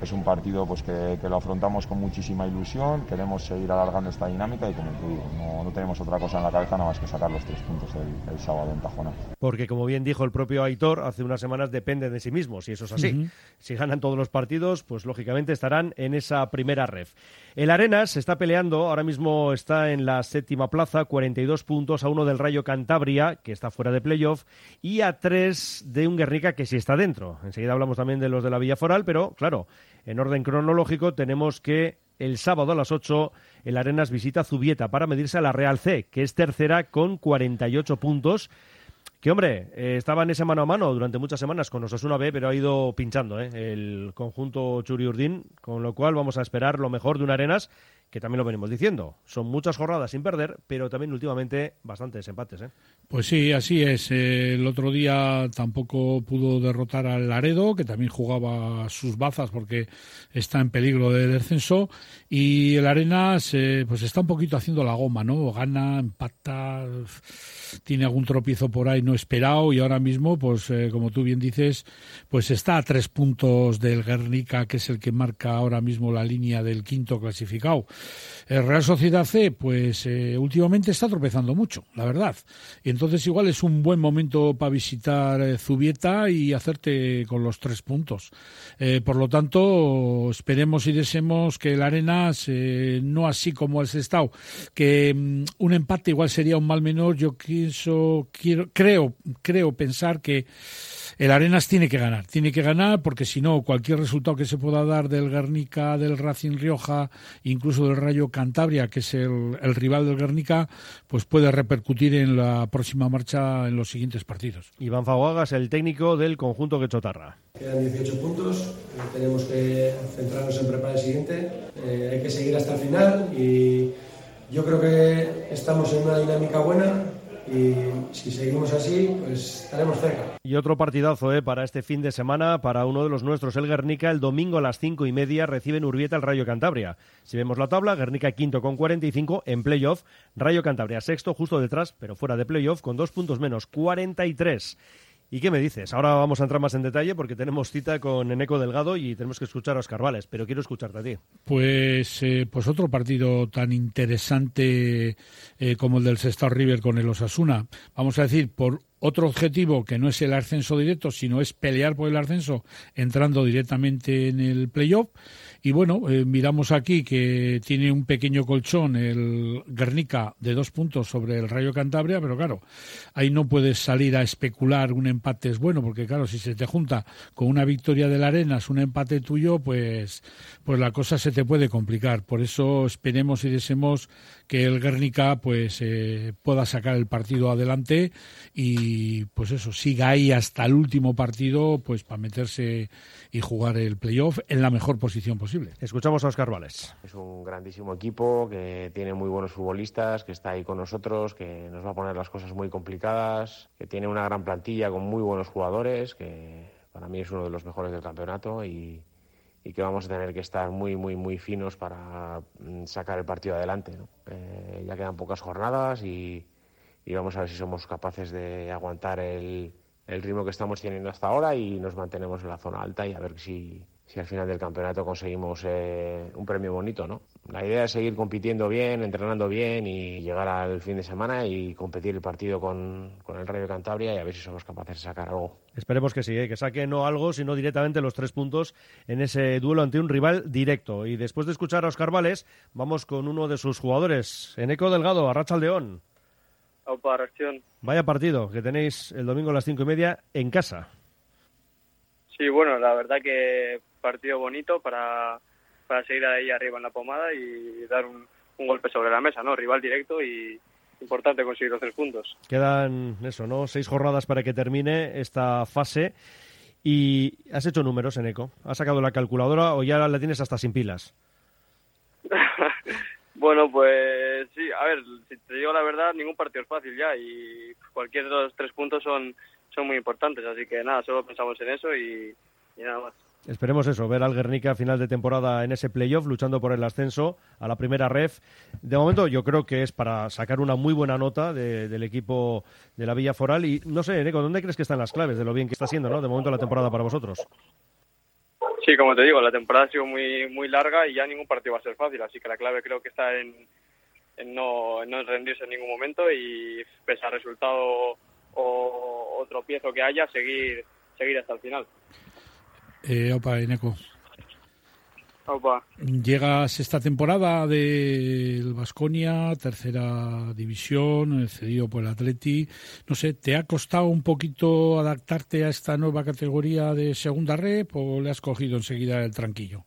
es un partido pues que, que lo afrontamos con muchísima ilusión, queremos seguir alargando esta dinámica y como te digo, no, no tenemos otra cosa en la cabeza nada más que sacar los tres puntos el, el sábado en Tajona. Porque, como bien dijo el propio Aitor, hace unas semanas dependen de sí mismos, y eso es así. Si ganan todos los partidos, pues lógicamente estarán en esa primera ref. El Arenas se está peleando, ahora mismo está en la séptima plaza, 42 puntos a uno del Rayo Cantabria, que está fuera de playoff, y a tres de un Guernica que sí está dentro. Enseguida hablamos también de los de la Villa Foral, pero claro, en orden cronológico tenemos que el sábado a las 8 el Arenas visita Zubieta para medirse a la Real C, que es tercera con 48 puntos. Que hombre, eh, estaba en ese mano a mano durante muchas semanas con Osasuna B, pero ha ido pinchando ¿eh? el conjunto Churi Urdín, con lo cual vamos a esperar lo mejor de un Arenas, que también lo venimos diciendo. Son muchas jornadas sin perder, pero también últimamente bastantes empates. ¿eh? Pues sí, así es. El otro día tampoco pudo derrotar al Laredo, que también jugaba sus bazas porque está en peligro de descenso. Y el Arenas, eh, pues está un poquito haciendo la goma, ¿no? Gana, empata, tiene algún tropiezo por ahí no esperado y ahora mismo, pues eh, como tú bien dices, pues está a tres puntos del Guernica, que es el que marca ahora mismo la línea del quinto clasificado. El Real Sociedad C, pues eh, últimamente está tropezando mucho, la verdad. Y entonces igual es un buen momento para visitar eh, Zubieta y hacerte con los tres puntos. Eh, por lo tanto, esperemos y deseemos que el Arenas, eh, no así como el Sestao, que mm, un empate igual sería un mal menor, yo pienso, quiero, creo, creo pensar que el Arenas tiene que ganar, tiene que ganar porque si no, cualquier resultado que se pueda dar del Guernica, del Racing Rioja, incluso del Rayo Cantabria, que es el, el rival del Guernica, pues puede repercutir en la próxima marcha en los siguientes partidos. Iván Faguagas, el técnico del conjunto Quechotarra. Quedan 18 puntos, eh, tenemos que centrarnos en preparar el siguiente, eh, hay que seguir hasta el final y Yo creo que estamos en una dinámica buena y si seguimos así, pues estaremos cerca. Y otro partidazo ¿eh? para este fin de semana, para uno de los nuestros, el Guernica, el domingo a las cinco y media recibe en Urbieta el Rayo Cantabria. Si vemos la tabla, Guernica quinto con 45 en playoff, Rayo Cantabria sexto justo detrás, pero fuera de playoff con dos puntos menos, 43. ¿Y qué me dices? Ahora vamos a entrar más en detalle porque tenemos cita con Eneco Delgado y tenemos que escuchar a Oscar Vales, pero quiero escucharte a ti. Pues, eh, pues otro partido tan interesante eh, como el del Sestao River con el Osasuna. Vamos a decir, por otro objetivo que no es el ascenso directo, sino es pelear por el ascenso entrando directamente en el playoff. Y bueno, eh, miramos aquí que tiene un pequeño colchón el Guernica de dos puntos sobre el Rayo Cantabria, pero claro, ahí no puedes salir a especular un empate es bueno, porque claro, si se te junta con una victoria del Arenas, un empate tuyo, pues, pues la cosa se te puede complicar. Por eso esperemos y deseemos que el Guernica pues eh, pueda sacar el partido adelante y pues eso, siga ahí hasta el último partido, pues para meterse y jugar el playoff en la mejor posición posible. Escuchamos a Oscar Vales. Es un grandísimo equipo que tiene muy buenos futbolistas, que está ahí con nosotros, que nos va a poner las cosas muy complicadas, que tiene una gran plantilla con muy buenos jugadores, que para mí es uno de los mejores del campeonato y, y que vamos a tener que estar muy, muy, muy finos para mm, sacar el partido adelante. ¿no? Eh, ya quedan pocas jornadas y, y vamos a ver si somos capaces de aguantar el, el ritmo que estamos teniendo hasta ahora y nos mantenemos en la zona alta y a ver si, si al final del campeonato conseguimos eh, un premio bonito, ¿no? La idea es seguir compitiendo bien, entrenando bien y llegar al fin de semana y competir el partido con, con el Rayo Cantabria y a ver si somos capaces de sacar algo. Esperemos que sí, ¿eh? que saque no algo, sino directamente los tres puntos en ese duelo ante un rival directo. Y después de escuchar a Oscar Vales, vamos con uno de sus jugadores, Eneco Delgado, Arracha León. Operación. Vaya partido que tenéis el domingo a las cinco y media en casa. Sí, bueno, la verdad que partido bonito para, para seguir ahí arriba en la pomada y dar un, un golpe sobre la mesa, ¿no? Rival directo y importante conseguir los tres puntos. Quedan eso, ¿no? Seis jornadas para que termine esta fase. Y has hecho números, Eneco. ¿Has sacado la calculadora o ya la tienes hasta sin pilas? [LAUGHS] Bueno, pues sí, a ver, si te digo la verdad, ningún partido es fácil ya y cualquier de los tres puntos son, son muy importantes, así que nada, solo pensamos en eso y, y nada más. Esperemos eso, ver al Guernica a final de temporada en ese playoff, luchando por el ascenso a la primera ref. De momento, yo creo que es para sacar una muy buena nota de- del equipo de la Villa Foral. Y no sé, Eneco, ¿dónde crees que están las claves de lo bien que está siendo, ¿no? De momento la temporada para vosotros. Sí, como te digo, la temporada ha sido muy muy larga y ya ningún partido va a ser fácil, así que la clave creo que está en, en no, en rendirse en ningún momento y pese al resultado o, o tropiezo que haya, seguir seguir hasta el final. Eh, opa, Eneco. Opa. Llegas esta temporada del Vasconia, tercera división, eh, cedido por el Atleti. No sé, ¿te ha costado un poquito adaptarte a esta nueva categoría de segunda rep o le has cogido enseguida el tranquillo?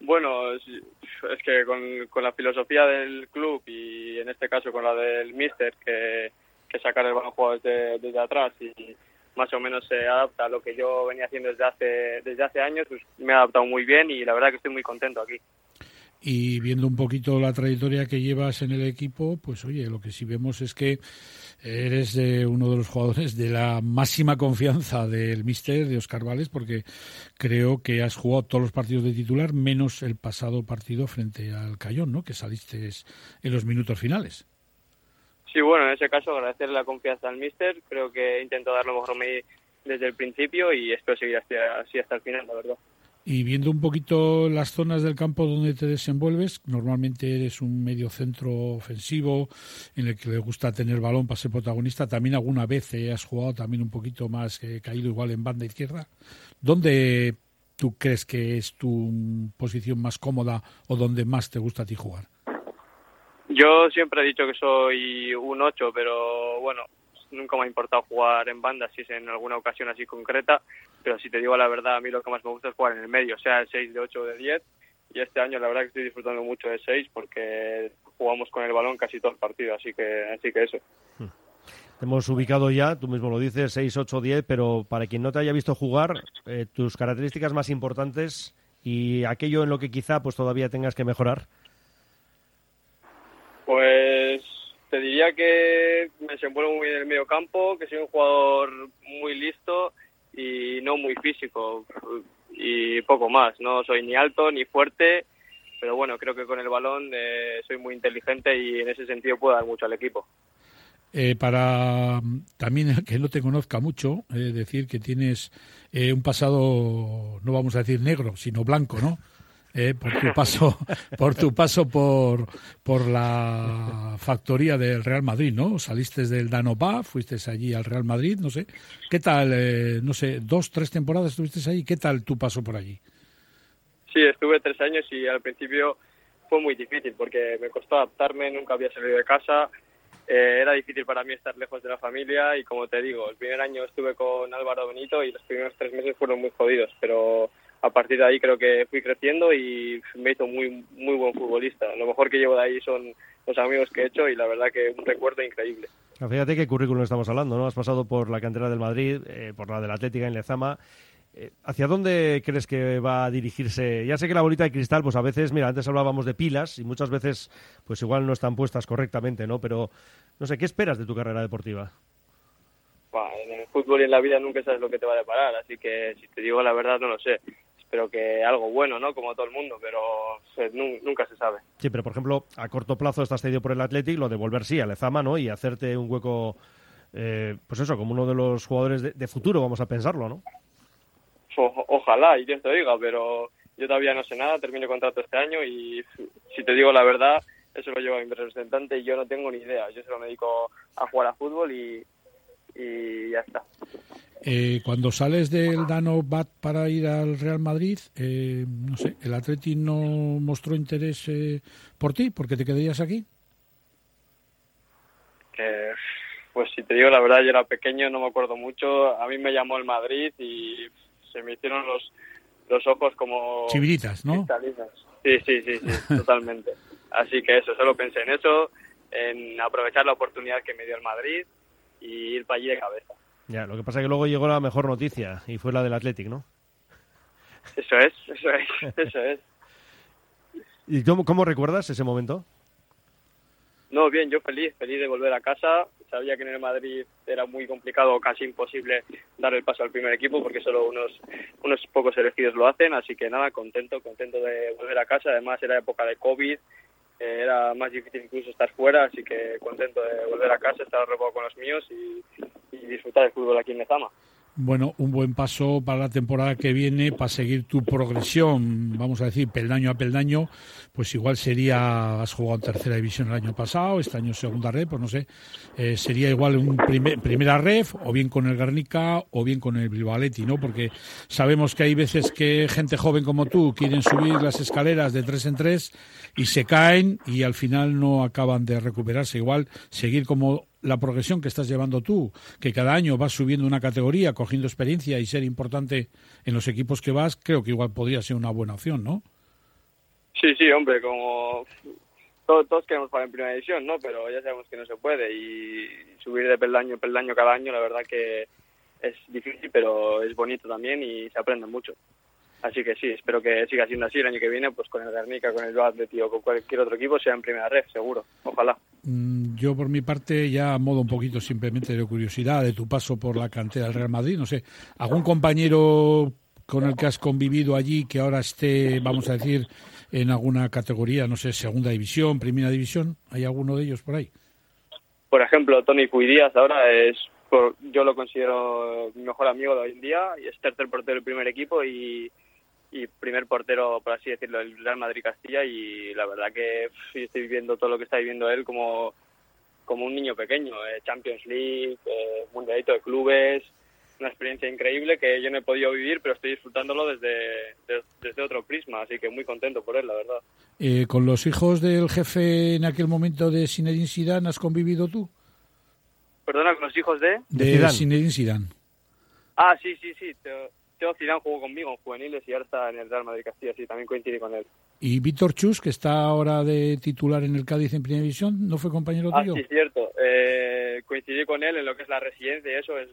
Bueno, es, es que con, con la filosofía del club y en este caso con la del míster, que, que sacar el balón desde, desde atrás y más o menos se adapta a lo que yo venía haciendo desde hace, desde hace años, pues me he adaptado muy bien y la verdad que estoy muy contento aquí. Y viendo un poquito la trayectoria que llevas en el equipo, pues oye, lo que sí vemos es que eres de uno de los jugadores de la máxima confianza del míster de Oscar Vales, porque creo que has jugado todos los partidos de titular, menos el pasado partido frente al Cayón, ¿no? Que saliste en los minutos finales. Sí, bueno, en ese caso agradecerle la confianza al míster, creo que intento dar lo mejor mí desde el principio y espero seguir así hasta el final, la verdad. Y viendo un poquito las zonas del campo donde te desenvuelves, normalmente eres un medio centro ofensivo en el que le gusta tener balón para ser protagonista. También alguna vez eh, has jugado también un poquito más, eh, caído igual en banda izquierda. ¿Dónde tú crees que es tu posición más cómoda o donde más te gusta a ti jugar? Yo siempre he dicho que soy un 8, pero bueno, nunca me ha importado jugar en banda si es en alguna ocasión así concreta, pero si te digo la verdad, a mí lo que más me gusta es jugar en el medio, sea el 6 de 8 o de 10, y este año la verdad que estoy disfrutando mucho de 6 porque jugamos con el balón casi todo el partido, así que, así que eso. Te hemos ubicado ya, tú mismo lo dices, 6, 8, 10, pero para quien no te haya visto jugar, eh, tus características más importantes y aquello en lo que quizá pues todavía tengas que mejorar. Te diría que me desenvuelvo muy bien en el medio campo, que soy un jugador muy listo y no muy físico y poco más. No soy ni alto ni fuerte, pero bueno, creo que con el balón eh, soy muy inteligente y en ese sentido puedo dar mucho al equipo. Eh, para mm, también el [LAUGHS] que no te conozca mucho, eh, decir que tienes eh, un pasado, no vamos a decir negro, sino blanco, ¿no? Eh, por tu paso, por tu paso por, por la factoría del Real Madrid, ¿no? Saliste del Danopá, fuiste allí al Real Madrid, no sé. ¿Qué tal, eh, no sé, dos, tres temporadas estuviste allí? ¿Qué tal tu paso por allí? Sí, estuve tres años y al principio fue muy difícil porque me costó adaptarme, nunca había salido de casa, eh, era difícil para mí estar lejos de la familia y como te digo, el primer año estuve con Álvaro Benito y los primeros tres meses fueron muy jodidos, pero a partir de ahí creo que fui creciendo y me hizo muy muy buen futbolista. Lo mejor que llevo de ahí son los amigos que he hecho y la verdad que un recuerdo increíble. Fíjate qué currículum estamos hablando, ¿no? Has pasado por la cantera del Madrid, eh, por la del Atlética en Lezama. Eh, ¿Hacia dónde crees que va a dirigirse? Ya sé que la bolita de cristal, pues a veces, mira, antes hablábamos de pilas y muchas veces, pues igual no están puestas correctamente, ¿no? Pero, no sé, ¿qué esperas de tu carrera deportiva? En el fútbol y en la vida nunca sabes lo que te va a deparar, así que si te digo la verdad no lo sé. Espero que algo bueno, ¿no? Como todo el mundo, pero se- nunca se sabe. Sí, pero por ejemplo, a corto plazo estás cedido por el Athletic, lo de volver sí a Lezama, ¿no? Y hacerte un hueco, eh, pues eso, como uno de los jugadores de, de futuro, vamos a pensarlo, ¿no? O- ojalá, y Dios te diga, pero yo todavía no sé nada, termino contrato este año y si te digo la verdad, eso lo lleva mi representante y yo no tengo ni idea. Yo solo me dedico a jugar a fútbol y, y ya está. Eh, cuando sales del Dano Bat para ir al Real Madrid, eh, no sé, ¿el Atleti no mostró interés eh, por ti? ¿Porque te quedarías aquí? Que, pues si te digo la verdad, yo era pequeño, no me acuerdo mucho. A mí me llamó el Madrid y se me hicieron los, los ojos como... Chiviritas, ¿no? Sí, sí, sí, sí, [LAUGHS] totalmente. Así que eso, solo pensé en eso, en aprovechar la oportunidad que me dio el Madrid y ir para allí de cabeza. Ya, lo que pasa es que luego llegó la mejor noticia y fue la del Athletic, ¿no? Eso es, eso es, [LAUGHS] eso es. ¿Y cómo, cómo recuerdas ese momento? No, bien, yo feliz, feliz de volver a casa. Sabía que en el Madrid era muy complicado, casi imposible dar el paso al primer equipo porque solo unos, unos pocos elegidos lo hacen. Así que nada, contento, contento de volver a casa. Además era época de COVID, eh, era más difícil incluso estar fuera, así que contento de volver a casa, estar arropado con los míos y, disfrutar del fútbol aquí en Lezama. Bueno, un buen paso para la temporada que viene, para seguir tu progresión, vamos a decir, peldaño a peldaño, pues igual sería, has jugado en tercera división el año pasado, este año segunda red, pues no sé, eh, sería igual un primer- primera ref, o bien con el Guernica, o bien con el Bilbao Athletic, ¿no? Porque sabemos que hay veces que gente joven como tú quieren subir las escaleras de tres en tres y se caen y al final no acaban de recuperarse. Igual seguir como la progresión que estás llevando tú, que cada año vas subiendo una categoría, cogiendo experiencia y ser importante en los equipos que vas, creo que igual podría ser una buena opción, ¿no? Sí, sí, hombre, como todos, queremos jugar en primera división, ¿no? Pero ya sabemos que no se puede y subir de peldaño en peldaño cada año, la verdad que es difícil, pero es bonito también y se aprende mucho. Así que sí, espero que siga siendo así el año que viene, pues con el Guernica, con el o con cualquier otro equipo, sea en primera red, seguro. Ojalá. Mm, Yo, por mi parte, ya a modo un poquito simplemente de curiosidad de tu paso por la cantera del Real Madrid, no sé, ¿algún compañero con el que has convivido allí que ahora esté, vamos a decir, en alguna categoría, no sé, segunda división, primera división? ¿Hay alguno de ellos por ahí? Por ejemplo, Tony Puy Díaz ahora es, por- yo lo considero mi mejor amigo de hoy en día y es tercer portero del primer equipo y, y primer portero, por así decirlo, del Real Madrid Castilla y la verdad que pff, estoy viviendo todo lo que está viviendo él como, como un niño pequeño. eh, Champions League, eh, Mundialito de Clubes, una experiencia increíble que yo no he podido vivir, pero estoy disfrutándolo desde, des- desde otro prisma, así que muy contento por él, la verdad. Eh, ¿Con los hijos del jefe en aquel momento de Zinedine Zidane has convivido tú? Perdona, con los hijos de... De Zinedine Zidane. Ah, sí, sí, sí. Teo, Teo Zidane jugó conmigo en juveniles y ahora está en el Real Madrid Castilla, sí, también coincidí con él. ¿Y Víctor Chus, que está ahora de titular en el Cádiz en Primera División, no fue compañero Ah, tuyo? sí, cierto. Eh, coincidí con él en lo que es la residencia y eso, es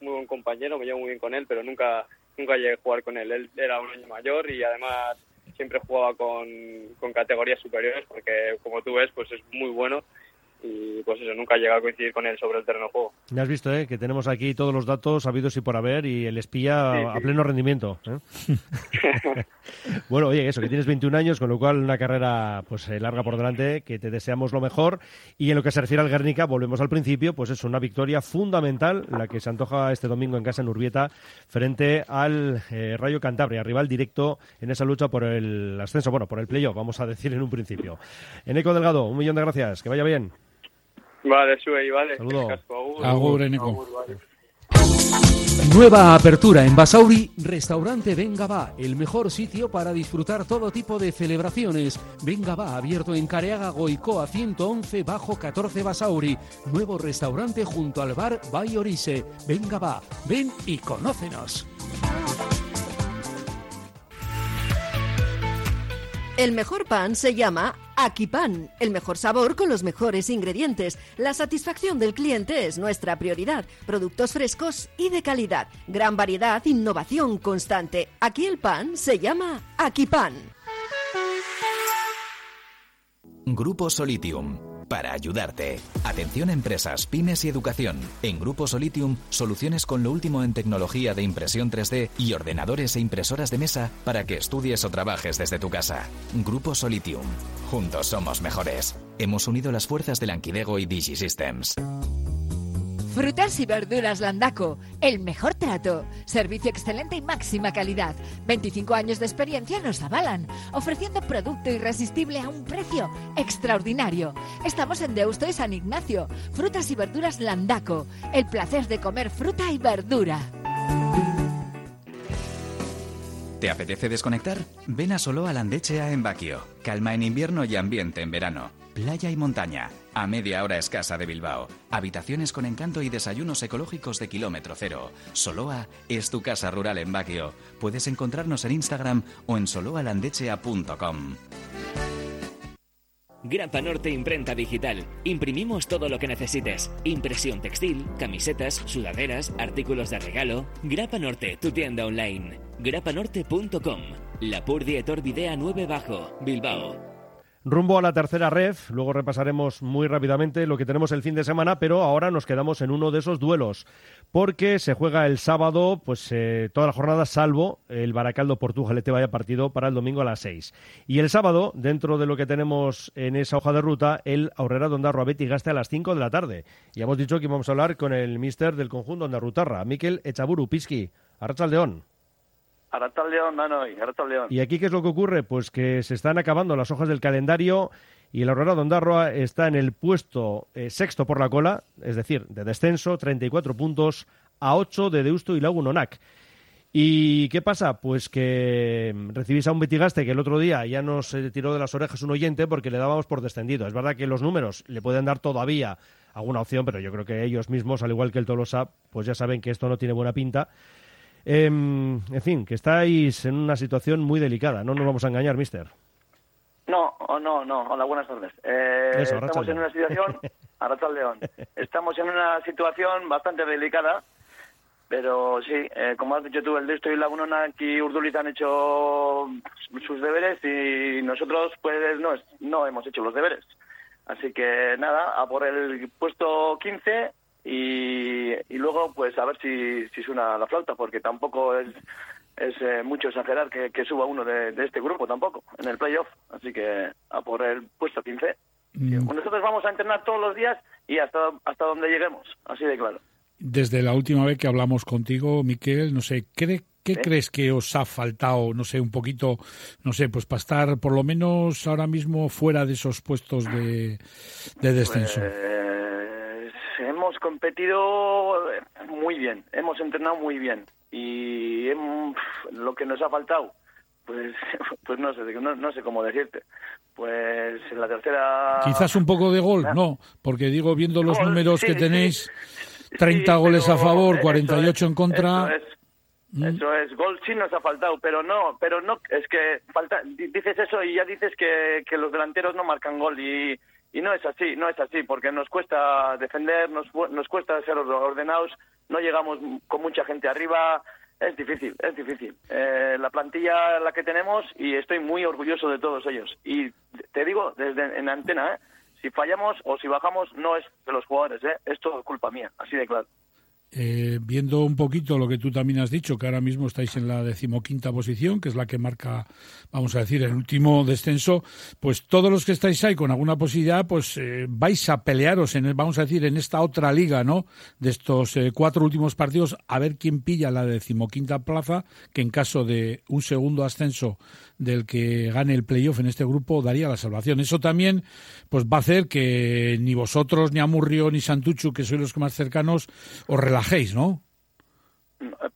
muy buen compañero, me llevo muy bien con él, pero nunca nunca llegué a jugar con él. Él era un año mayor y además siempre jugaba con, con categorías superiores porque, como tú ves, pues es muy bueno y pues eso, nunca he llegado a coincidir con él sobre el terreno de juego. Ya has visto, ¿eh? que tenemos aquí todos los datos habidos y por haber y el espía Sí, a pleno rendimiento. ¿eh? [LAUGHS] [LAUGHS] bueno, oye, eso, que tienes 21 años, con lo cual una carrera pues eh, larga por delante, que te deseamos lo mejor. Y en lo que se refiere al Guernica, volvemos al principio, pues es una victoria fundamental la que se antoja este domingo en casa en Urbieta frente al eh, Rayo Cantabria, rival directo en esa lucha por el ascenso, bueno, por el playoff, vamos a decir en un principio. Eneco Delgado, un millón de gracias, que vaya bien. Vale, sube ahí, vale. Saludo. Casco, agur. Agur, Eneco. Agur, vale. Nueva apertura en Basauri, Restaurante Venga Va, el mejor sitio para disfrutar todo tipo de celebraciones. Venga Va, abierto en Careaga Goicoa 111 bajo 14 Basauri. Nuevo restaurante junto al bar Bay Orise. Venga Va, ven y conócenos. El mejor pan se llama Akipan, el mejor sabor con los mejores ingredientes. La satisfacción del cliente es nuestra prioridad. Productos frescos y de calidad. Gran variedad, innovación constante. Aquí el pan se llama Akipan. Grupo Solitium. Para ayudarte. Atención empresas, pymes y educación. En Grupo Solitium, soluciones con lo último en tecnología de impresión 3D y ordenadores e impresoras de mesa para que estudies o trabajes desde tu casa. Grupo Solitium. Juntos somos mejores. Hemos unido las fuerzas de Lanquidego y DigiSystems. Frutas y verduras Landaco, el mejor trato, servicio excelente y máxima calidad. 25 años de experiencia nos avalan, ofreciendo producto irresistible a un precio extraordinario. Estamos en Deusto y San Ignacio. Frutas y verduras Landaco, el placer de comer fruta y verdura. ¿Te apetece desconectar? Ven a Solo a Landechea en Baquio. Calma en invierno y ambiente en verano. Playa y montaña. A media hora escasa de Bilbao. Habitaciones con encanto y desayunos ecológicos de kilómetro cero. Soloa es tu casa rural en Baquio. Puedes encontrarnos en Instagram o en soloalandechea.com. Grapa Norte Imprenta Digital. Imprimimos todo lo que necesites. Impresión textil, camisetas, sudaderas, artículos de regalo. Grapa Norte, tu tienda online. grapanorte.com. La Purdie Videa 9 Bajo, Bilbao. Rumbo a la tercera ref, luego repasaremos muy rápidamente lo que tenemos el fin de semana, pero ahora nos quedamos en uno de esos duelos, porque se juega el sábado, pues eh, toda la jornada, salvo el Baracaldo Portugalete vaya partido para el domingo a las 6. Y el sábado, dentro de lo que tenemos en esa hoja de ruta, el Aurrera Dondarroa Betty gaste a las 5 de la tarde. Y hemos dicho que íbamos a hablar con el mister del conjunto Ondarrutarra, Miquel Echaburu Pisqui, Arrachaldeón. Arrataldeón, Nanoi, Arrataldeón. ¿Y aquí qué es lo que ocurre? Pues que se están acabando las hojas del calendario y el Aurora Dondarroa está en el puesto eh, sexto por la cola, es decir, de descenso, 34 puntos a 8 de Deusto y Lagunonac. ¿Y qué pasa? Pues que mm, recibís a un Betigaste que el otro día ya nos eh, tiró de las orejas un oyente porque le dábamos por descendido. Es verdad que los números le pueden dar todavía alguna opción, pero yo creo que ellos mismos, al igual que el Tolosa, pues ya saben que esto no tiene buena pinta. Em, en fin, que estáis en una situación muy delicada, no nos vamos a engañar, mister. No, oh, no, no. Hola, buenas tardes. Eh, Eso, estamos en una situación, [LAUGHS] Arratsaldeon. Estamos en una situación bastante delicada, pero sí, eh, como has dicho tú, el Deusto y Lagunona y Urduliz han hecho sus deberes y nosotros pues no, es- no hemos hecho los deberes. Así que nada, a por el puesto 15 y, y luego pues a ver si, si suena la flauta, porque tampoco es, es eh, mucho exagerar que, que suba uno de, de este grupo tampoco en el playoff. Así que a por el puesto 15. Mm, Nosotros vamos a entrenar todos los días y hasta, hasta donde lleguemos, así de claro. Desde la última vez que hablamos contigo, Miquel, no sé, ¿cree- ¿qué crees que os ha faltado, no sé, un poquito, no sé, pues para estar por lo menos ahora mismo fuera de esos puestos de, de descenso? Pues, hemos competido eh, muy bien, hemos entrenado muy bien y lo que nos ha faltado, pues, [LAUGHS] pues no sé, no, no sé cómo decirte. Pues en la tercera. Quizás un poco de gol, no, porque digo, viendo los Gol, números sí, que sí. tenéis, 30 Sí, goles a favor, eso 48 en es, contra. Eso es. Mm. Eso es, gol sí nos ha faltado, pero no, pero no, es que falta, di- dices eso y ya dices que, que los delanteros no marcan gol y, y no es así, no es así, porque nos cuesta defender, nos, nos cuesta ser or- ordenados, no llegamos con mucha gente arriba, es difícil, es difícil. Eh, la plantilla la que tenemos y estoy muy orgulloso de todos ellos. Y te digo desde en antena, ¿eh? Si fallamos o si bajamos, no es de los jugadores, ¿eh? Es todo culpa mía, así de claro. Eh, viendo un poquito lo que tú también has dicho, que ahora mismo estáis en la decimoquinta posición, que es la que marca, vamos a decir, el último descenso, pues todos los que estáis ahí con alguna posibilidad, pues eh, vais a pelearos, en, vamos a decir, en esta otra liga, ¿no? De estos eh, cuatro últimos partidos, a ver quién pilla la decimoquinta plaza, que en caso de un segundo ascenso del que gane el playoff en este grupo daría la salvación. Eso también pues va a hacer que ni vosotros, ni Amurrio, ni Santuchu, que sois los que más cercanos, os relajéis, ¿no?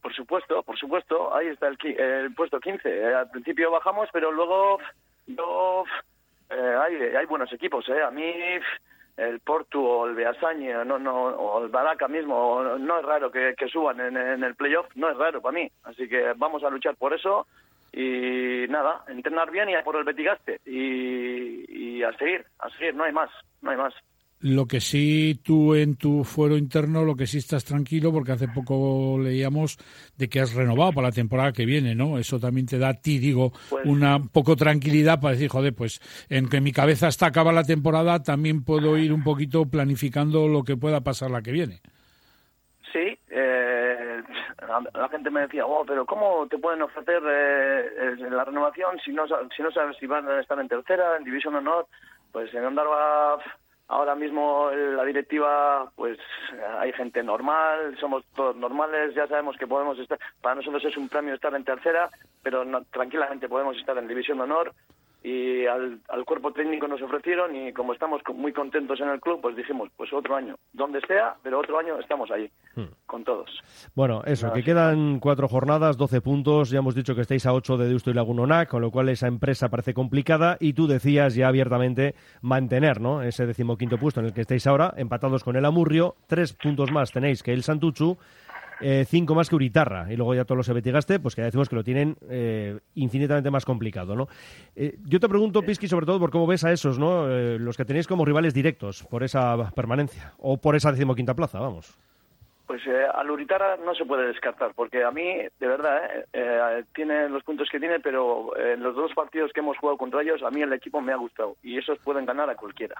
Por supuesto, por supuesto. Ahí está el, puesto 15. Eh, al principio bajamos, pero luego eh, hay, hay buenos equipos. Eh. A mí el Portu o el Beasaña no, no, o el Baraca mismo, no es raro que, suban en, el playoff. No es raro para mí. Así que vamos a luchar por eso. Y nada, entrenar bien y por el Betigaste. Y a seguir, a seguir. No hay más, no hay más. Lo que sí tú en tu fuero interno, lo que sí estás tranquilo, porque hace poco leíamos de que has renovado para la temporada que viene, ¿no? Eso también te da a ti, digo, Pues- una poco tranquilidad para decir, joder, pues en que mi cabeza está acaba la temporada, también puedo ir un poquito planificando lo que pueda pasar la que viene. Sí, eh, la, la gente me decía, oh, pero ¿cómo te pueden ofrecer eh, la renovación si no, si no sabes si van a estar en tercera, en División Honor? Pues en Ondarva ahora mismo eh, la directiva, pues eh, hay gente normal, somos todos normales, ya sabemos que podemos estar, para nosotros es un premio estar en tercera, pero no- tranquilamente podemos estar en División de Honor y al, al cuerpo técnico nos ofrecieron y como estamos muy contentos en el club, pues dijimos, pues otro año, donde sea, pero otro año estamos ahí, con todos. Bueno, eso, Nada, que quedan cuatro jornadas, 12 puntos. Ya hemos dicho que estáis a 8 de Deusto y Lagunonac, con lo cual esa empresa parece complicada. Y tú decías ya abiertamente mantener ¿no? ese decimoquinto puesto en el que estáis ahora, empatados con el Amurrio. Tres puntos más tenéis que el Santuchu. Eh, cinco más que Uritarra y luego ya todos los Ebetigaste, pues que ya decimos que lo tienen eh, infinitamente más complicado, ¿no? Eh, yo te pregunto, Pisky, sobre todo por cómo ves a esos, ¿no? Eh, los que tenéis como rivales directos por esa permanencia o por esa decimoquinta plaza, vamos. Pues eh, al Uritara no se puede descartar, porque a mí, de verdad, eh, eh, tiene los puntos que tiene, pero en los dos partidos que hemos jugado contra ellos, a mí el equipo me ha gustado y esos pueden ganar a cualquiera.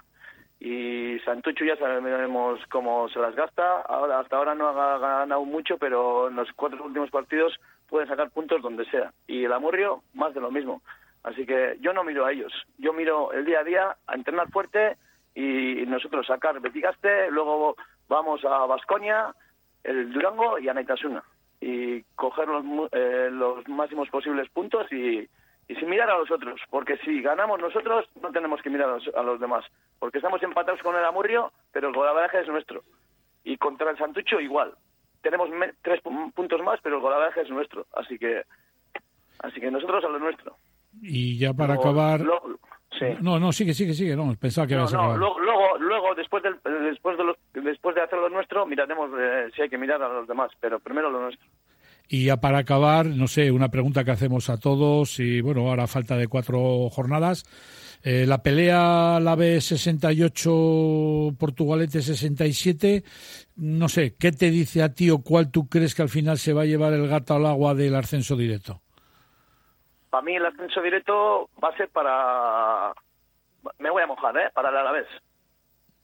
Y Santucho ya sabemos cómo se las gasta, ahora hasta ahora no ha ganado mucho, pero en los cuatro últimos partidos pueden sacar puntos donde sea. Y el Amurrio, más de lo mismo. Así que yo no miro a ellos, yo miro el día a día a entrenar fuerte y nosotros sacar Betigaste, luego vamos a Vasconia, el Durango y a Naitasuna y coger los, eh, los máximos posibles puntos y, y sin mirar a los otros, porque si ganamos nosotros no tenemos que mirar a los, a los demás, porque estamos empatados con el Amurrio, pero el golaveraje es nuestro. Y contra el Santucho igual. Tenemos me- tres pu- puntos más, pero el golaveraje es nuestro, así que así que nosotros a lo nuestro. Y ya para Luego- acabar... sí. No, no, sigue, sigue, sigue. No, pensaba que No, ibas a no, acabar. luego, luego, luego, después, del, después, de los, después de hacer lo nuestro, miraremos eh, si hay que mirar a los demás, pero primero lo nuestro. Y ya para acabar, no sé, una pregunta que hacemos a todos, y bueno, ahora falta de cuatro jornadas. Eh, la pelea la B 68, Portugalete 67. No sé, ¿qué te dice a ti o cuál tú crees que al final se va a llevar el gato al agua del ascenso directo? Para mí el ascenso directo va a ser para... Me voy a mojar, ¿eh? Para el Alavés.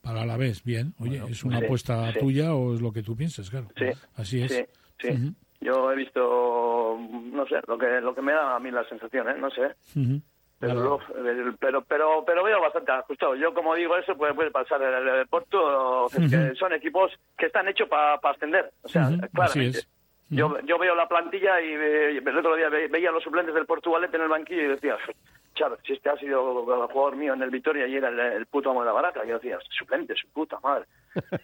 Para la vez, bien. Oye, ¿es una sí, apuesta sí. tuya o es lo que tú piensas? Claro. Sí, Así es. Sí, Yo he visto, no sé, lo que lo que me da a mí la sensación, ¿eh? No sé. ujú. Pero, Claro. luego- el- pero, pero, pero veo bastante ajustado. Yo, como digo eso, puede, puede pasar el, el Porto. es que son equipos que están hechos para ascender. O sea, claramente. Yo, yo veo la plantilla y ve- el otro día ve- veía a los suplentes del Portugalete en el banquillo y decía, Chávez, si este ha sido el jugador mío en el Vitoria y era el, el puto amo de la baraca. Y yo decía, suplente, su puta madre.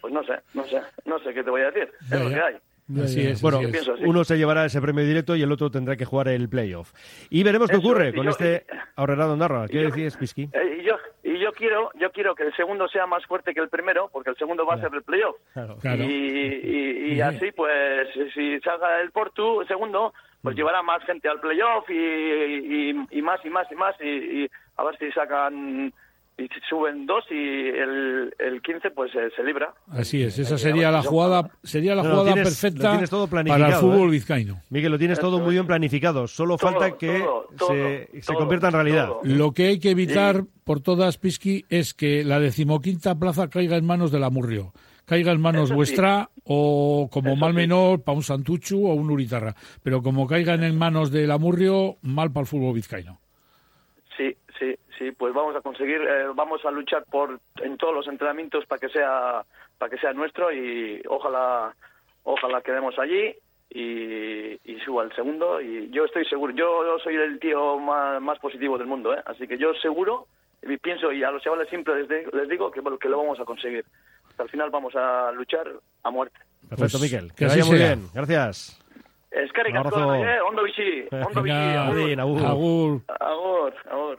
Pues no sé, no sé, no sé qué te voy a decir. Es lo que hay. Así es, bueno, así es. uno se llevará ese premio directo y el otro tendrá que jugar el playoff. Y veremos qué ocurre con yo- este Ahorrera Ondarra. ¿Qué decías, Pisky? Eh, y yo y yo quiero yo quiero que el segundo sea más fuerte que el primero porque el segundo va a ser el playoff Claro. Claro. y, y, y Sí. así pues si- salga el Portu el segundo pues Mm. llevará más gente al playoff y, y, y más y más y más y, y a ver si sacan y si suben dos y el, el 15 pues eh, se libra. Así es, esa sería la jugada, sería la No, jugada tienes- perfecta tienes todo para el planificado, fútbol ¿eh? vizcaíno. Miguel, lo tienes todo muy bien planificado. Solo Todo, falta que todo, todo, se, convierta en realidad. todo. Lo que hay que evitar por todas, Pisqui, es que la decimoquinta plaza caiga en manos de la Murrio. Caiga en manos Eso sí. vuestra o como mal menor para un Santuchu o un Uritarra. Pero como caigan en manos de la Murrio, mal para el fútbol vizcaíno. Sí, pues vamos a conseguir, eh, vamos a luchar por en todos los entrenamientos para que sea para que sea nuestro y ojalá ojalá quedemos allí y, y suba el segundo y yo estoy seguro, yo, yo soy el tío más, más positivo del mundo, ¿eh? así que yo seguro y pienso y a los chavales siempre les, de- les digo que, bueno, que lo vamos a conseguir. Hasta el final vamos a luchar a muerte. Perfecto, Pues, Miquel. que Que vaya muy sea. bien. Gracias. Eskerrik asko, eh? Ondo bizi, ondo bizi. Agur. Agur. Agur, agur.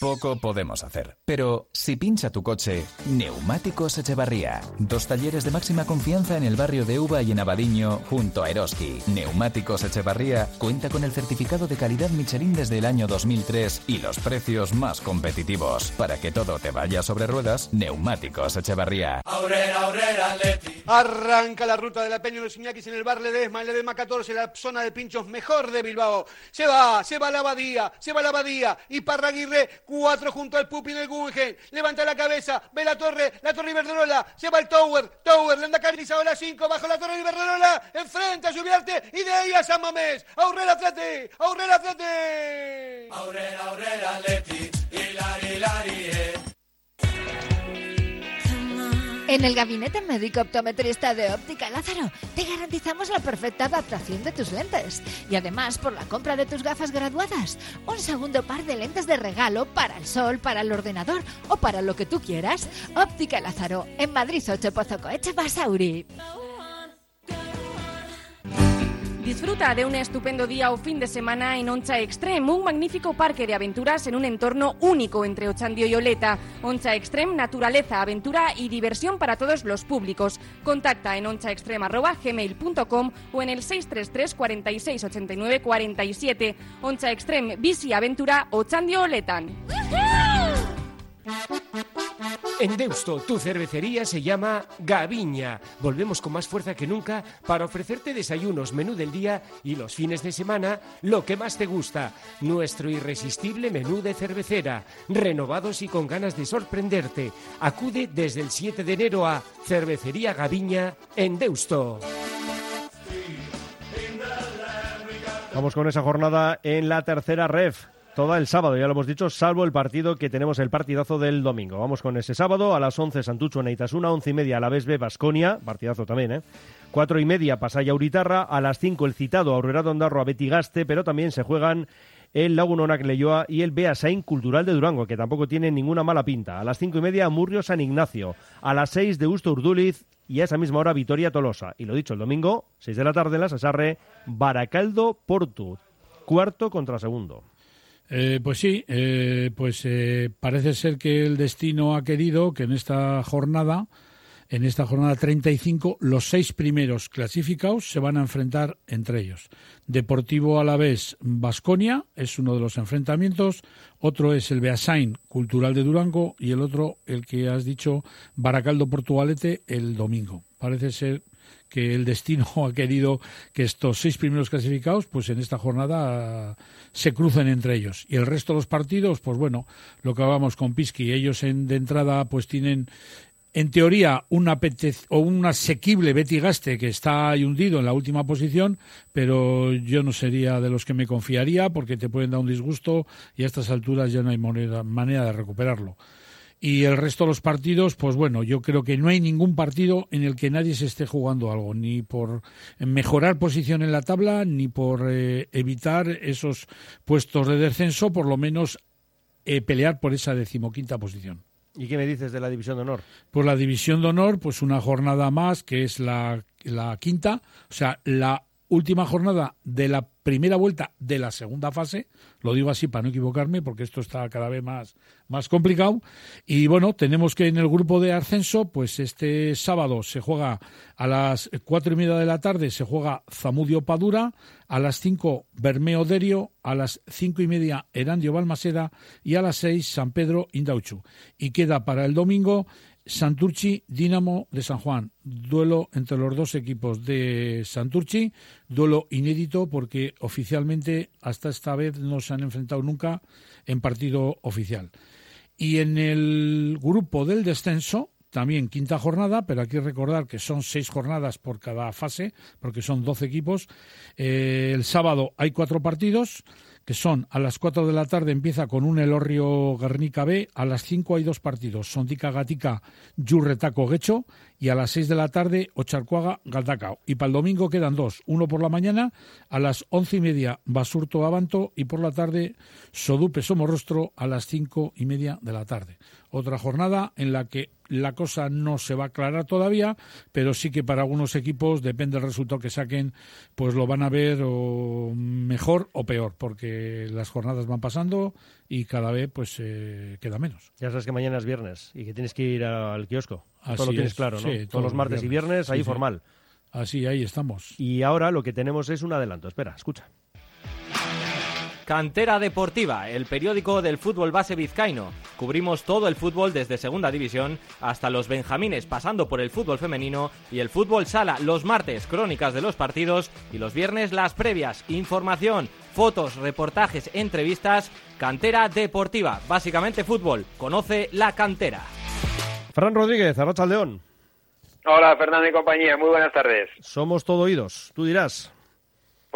poco podemos hacer. Pero si pincha tu coche, Neumáticos Echevarría. Dos talleres de máxima confianza en el barrio de Uva y en Abadiño, junto a Eroski. Neumáticos Echevarría cuenta con el certificado de calidad Michelin desde el año 2003 y los precios más competitivos. Para que todo te vaya sobre ruedas, Neumáticos Echevarría. Aurrera, Atleti. Arranca la ruta de la Peña de los Iñakis en el bar Ledesma, en Ledesma 14, la zona de pinchos mejor de Bilbao. Se va, se va la abadía, se va la abadía. Y Parraguirre, cuatro junto al Pupi en el Guggenheim. Levanta la cabeza, ve la torre, la torre Iberdrola. Se va el Tower, Tower, Lenda Carniza, la 5, bajo la torre Iberdrola. Enfrente a Subiarte y de ahí a San Mamés. Aurrera Atleti, Aurrera Atleti. Aurrera, aurrera, Atleti. Hilari, hilari. En el gabinete médico optometrista de Óptica Lázaro te garantizamos la perfecta adaptación de tus lentes. Y además, por la compra de tus gafas graduadas, un segundo par de lentes de regalo para el sol, para el ordenador o para lo que tú quieras. Óptica Lázaro, en Madrid 8 Pozo Coeche Basauri. Disfruta de un estupendo día o fin de semana en Oncha Extreme, un magnífico parque de aventuras en un entorno único entre Ochandio y Oleta. Oncha Extreme, naturaleza, aventura y diversión para todos los públicos. Contacta en onchaextreme.gmail.com o en el 633 46 89 47. Oncha Extreme, bici, aventura, Ochandio Oletan. En Deusto, tu cervecería se llama Gaviña. Volvemos con más fuerza que nunca para ofrecerte desayunos, menú del día y los fines de semana lo que más te gusta. Nuestro irresistible menú de cervecera, renovados y con ganas de sorprenderte. Acude desde el 7 de enero a Cervecería Gaviña en Deusto. Vamos con esa jornada en la tercera ref. Toda el sábado, ya lo hemos dicho, salvo el partido que tenemos el partidazo del domingo. Vamos con ese sábado a las 11 Santucho en Itasuna, 11 y media a la Vesbe Basconia, partidazo también, ¿eh? 4 y media Pasaya Uritarra, a las 5 el citado Aurrera Dondarro a Betigaste, pero también se juegan el Lagunonac Leyoa y el Beasain Cultural de Durango, que tampoco tiene ninguna mala pinta. A las 5 y media Murrio San Ignacio, a las 6 de Usto Urduliz y a esa misma hora Vitoria Tolosa. Y lo dicho, el domingo, 6 de la tarde en la Sasarre, Baracaldo Portu, cuarto contra segundo. Eh, pues sí, eh, pues eh, parece ser que el destino ha querido que en esta jornada, en esta jornada 35, los seis primeros clasificados se van a enfrentar entre ellos. Deportivo Alavés Basconia es uno de los enfrentamientos, otro es el Beasain Cultural de Durango y el otro, el que has dicho, Baracaldo Portugalete el domingo. Parece ser que el destino [LAUGHS] ha querido que estos seis primeros clasificados, pues en esta jornada se crucen entre ellos. Y el resto de los partidos, pues bueno, lo que hablamos con Pisky, ellos en, de entrada pues tienen en teoría un o un asequible Betty Gaste que está ahí hundido en la última posición, pero yo no sería de los que me confiaría porque te pueden dar un disgusto y a estas alturas ya no hay manera de recuperarlo. Y el resto de los partidos, pues bueno, yo creo que no hay ningún partido en el que nadie se esté jugando algo, ni por mejorar posición en la tabla, ni por eh, evitar esos puestos de descenso, por lo menos eh, pelear por esa decimoquinta posición. ¿Y qué me dices de la División de Honor? Pues la División de Honor, pues una jornada más, que es la, la quinta, o sea, la última jornada de la primera vuelta de la segunda fase, lo digo así para no equivocarme porque esto está cada vez más, más complicado y bueno, tenemos que en el grupo de ascenso, pues este sábado se juega a las cuatro y media de la tarde, se juega Zamudio Padura, a las cinco Bermeo Derio, a las cinco y media Erandio Balmaseda y a las seis San Pedro Indauchu. Y queda para el domingo Santurchi Dinamo de San Juan. Duelo entre los dos equipos de Santurchi. Duelo inédito porque oficialmente hasta esta vez no se han enfrentado nunca en partido oficial. Y en el grupo del descenso, también quinta jornada, pero hay que recordar que son seis jornadas por cada fase, porque son doce equipos. Eh, el sábado hay cuatro partidos que son a las 4 de la tarde empieza con un Elorrio Guernica B, a las 5 hay dos partidos, Sondica Gatica, Yurretaco Guecho, y a las 6 de la tarde Ocharcuaga Galdacao. Y para el domingo quedan dos, uno por la mañana, a las once y media Basurto Abanto, y por la tarde Sodupe Somorrostro a las cinco y media de la tarde. Otra jornada en la que la cosa no se va a aclarar todavía, pero sí que para algunos equipos, depende del resultado que saquen, pues lo van a ver o mejor o peor, porque las jornadas van pasando y cada vez pues eh, queda menos. Ya sabes que mañana es viernes y que tienes que ir al kiosco. Así Todo lo tienes es, claro, ¿no? sí, Todos los martes y viernes, ahí sí. formal. Así, ahí estamos. Y ahora lo que tenemos es un adelanto. Espera, escucha. Cantera Deportiva, el periódico del fútbol base vizcaíno. Cubrimos todo el fútbol desde Segunda División hasta los Benjamines, pasando por el fútbol femenino y el fútbol sala. Los martes, crónicas de los partidos y los viernes, las previas. Información, fotos, reportajes, entrevistas. Cantera Deportiva, básicamente fútbol. Conoce la cantera. Fran Rodríguez, Arracha León. Hola, Fernando y compañía, muy buenas tardes. Somos todo oídos. Tú dirás.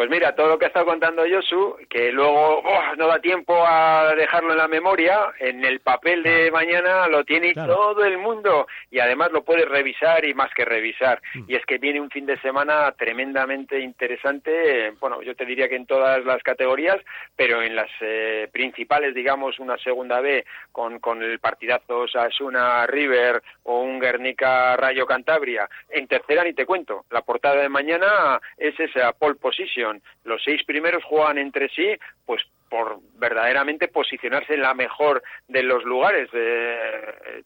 Pues mira, todo lo que ha estado contando Josu, que luego no da tiempo a dejarlo en la memoria, en el papel de mañana lo tiene Claro. todo el mundo y además lo puedes revisar y más que revisar. Y es que viene un fin de semana tremendamente interesante, bueno, yo te diría que en todas las categorías, pero en las eh, principales, digamos, una segunda B con, con el partidazo Sasuna River o un Guernica Rayo Cantabria. En tercera ni te cuento, la portada de mañana es esa pole position. Los seis primeros juegan entre sí, pues por verdaderamente posicionarse en la mejor de los lugares. Eh,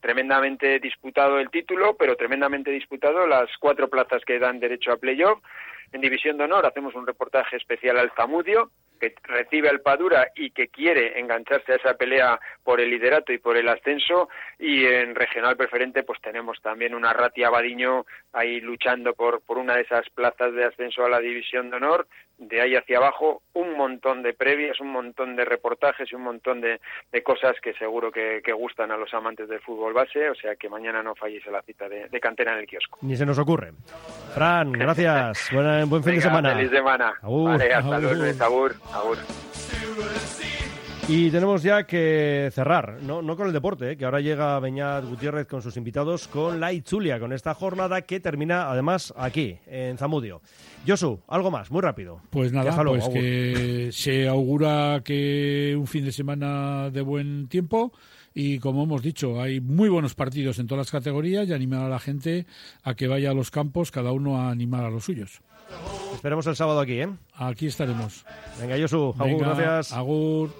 tremendamente disputado el título, pero tremendamente disputado las cuatro plazas que dan derecho a playoff. En División de Honor hacemos un reportaje especial al Zamudio, que recibe al Padura y que quiere engancharse a esa pelea por el liderato y por el ascenso. Y en Regional Preferente pues tenemos también una Ratia Abadiño ahí luchando por, por una de esas plazas de ascenso a la División de Honor. De ahí hacia abajo un montón de previas, un montón de reportajes y un montón de, de cosas que seguro que, que gustan a los amantes del fútbol base. O sea que mañana no falléis a la cita de, de cantera en el kiosco. Ni se nos ocurre. Fran, [LAUGHS] gracias. Buena- buen fin de semana. Feliz semana. Vale, hasta luego. Agur. Y tenemos ya que cerrar, no, no con el deporte, ¿eh? que ahora llega Beñat Gutiérrez con sus invitados, con la Itzulia, con esta jornada que termina además aquí, en Zamudio. Josu, algo más, muy rápido. Pues nada, pues que se augura que un fin de semana de buen tiempo y como hemos dicho, hay muy buenos partidos en todas las categorías y animar a la gente a que vaya a los campos, cada uno a animar a los suyos. Esperemos el sábado aquí, ¿eh? Aquí estaremos. Venga, Josu, agur, Venga, gracias. Agur.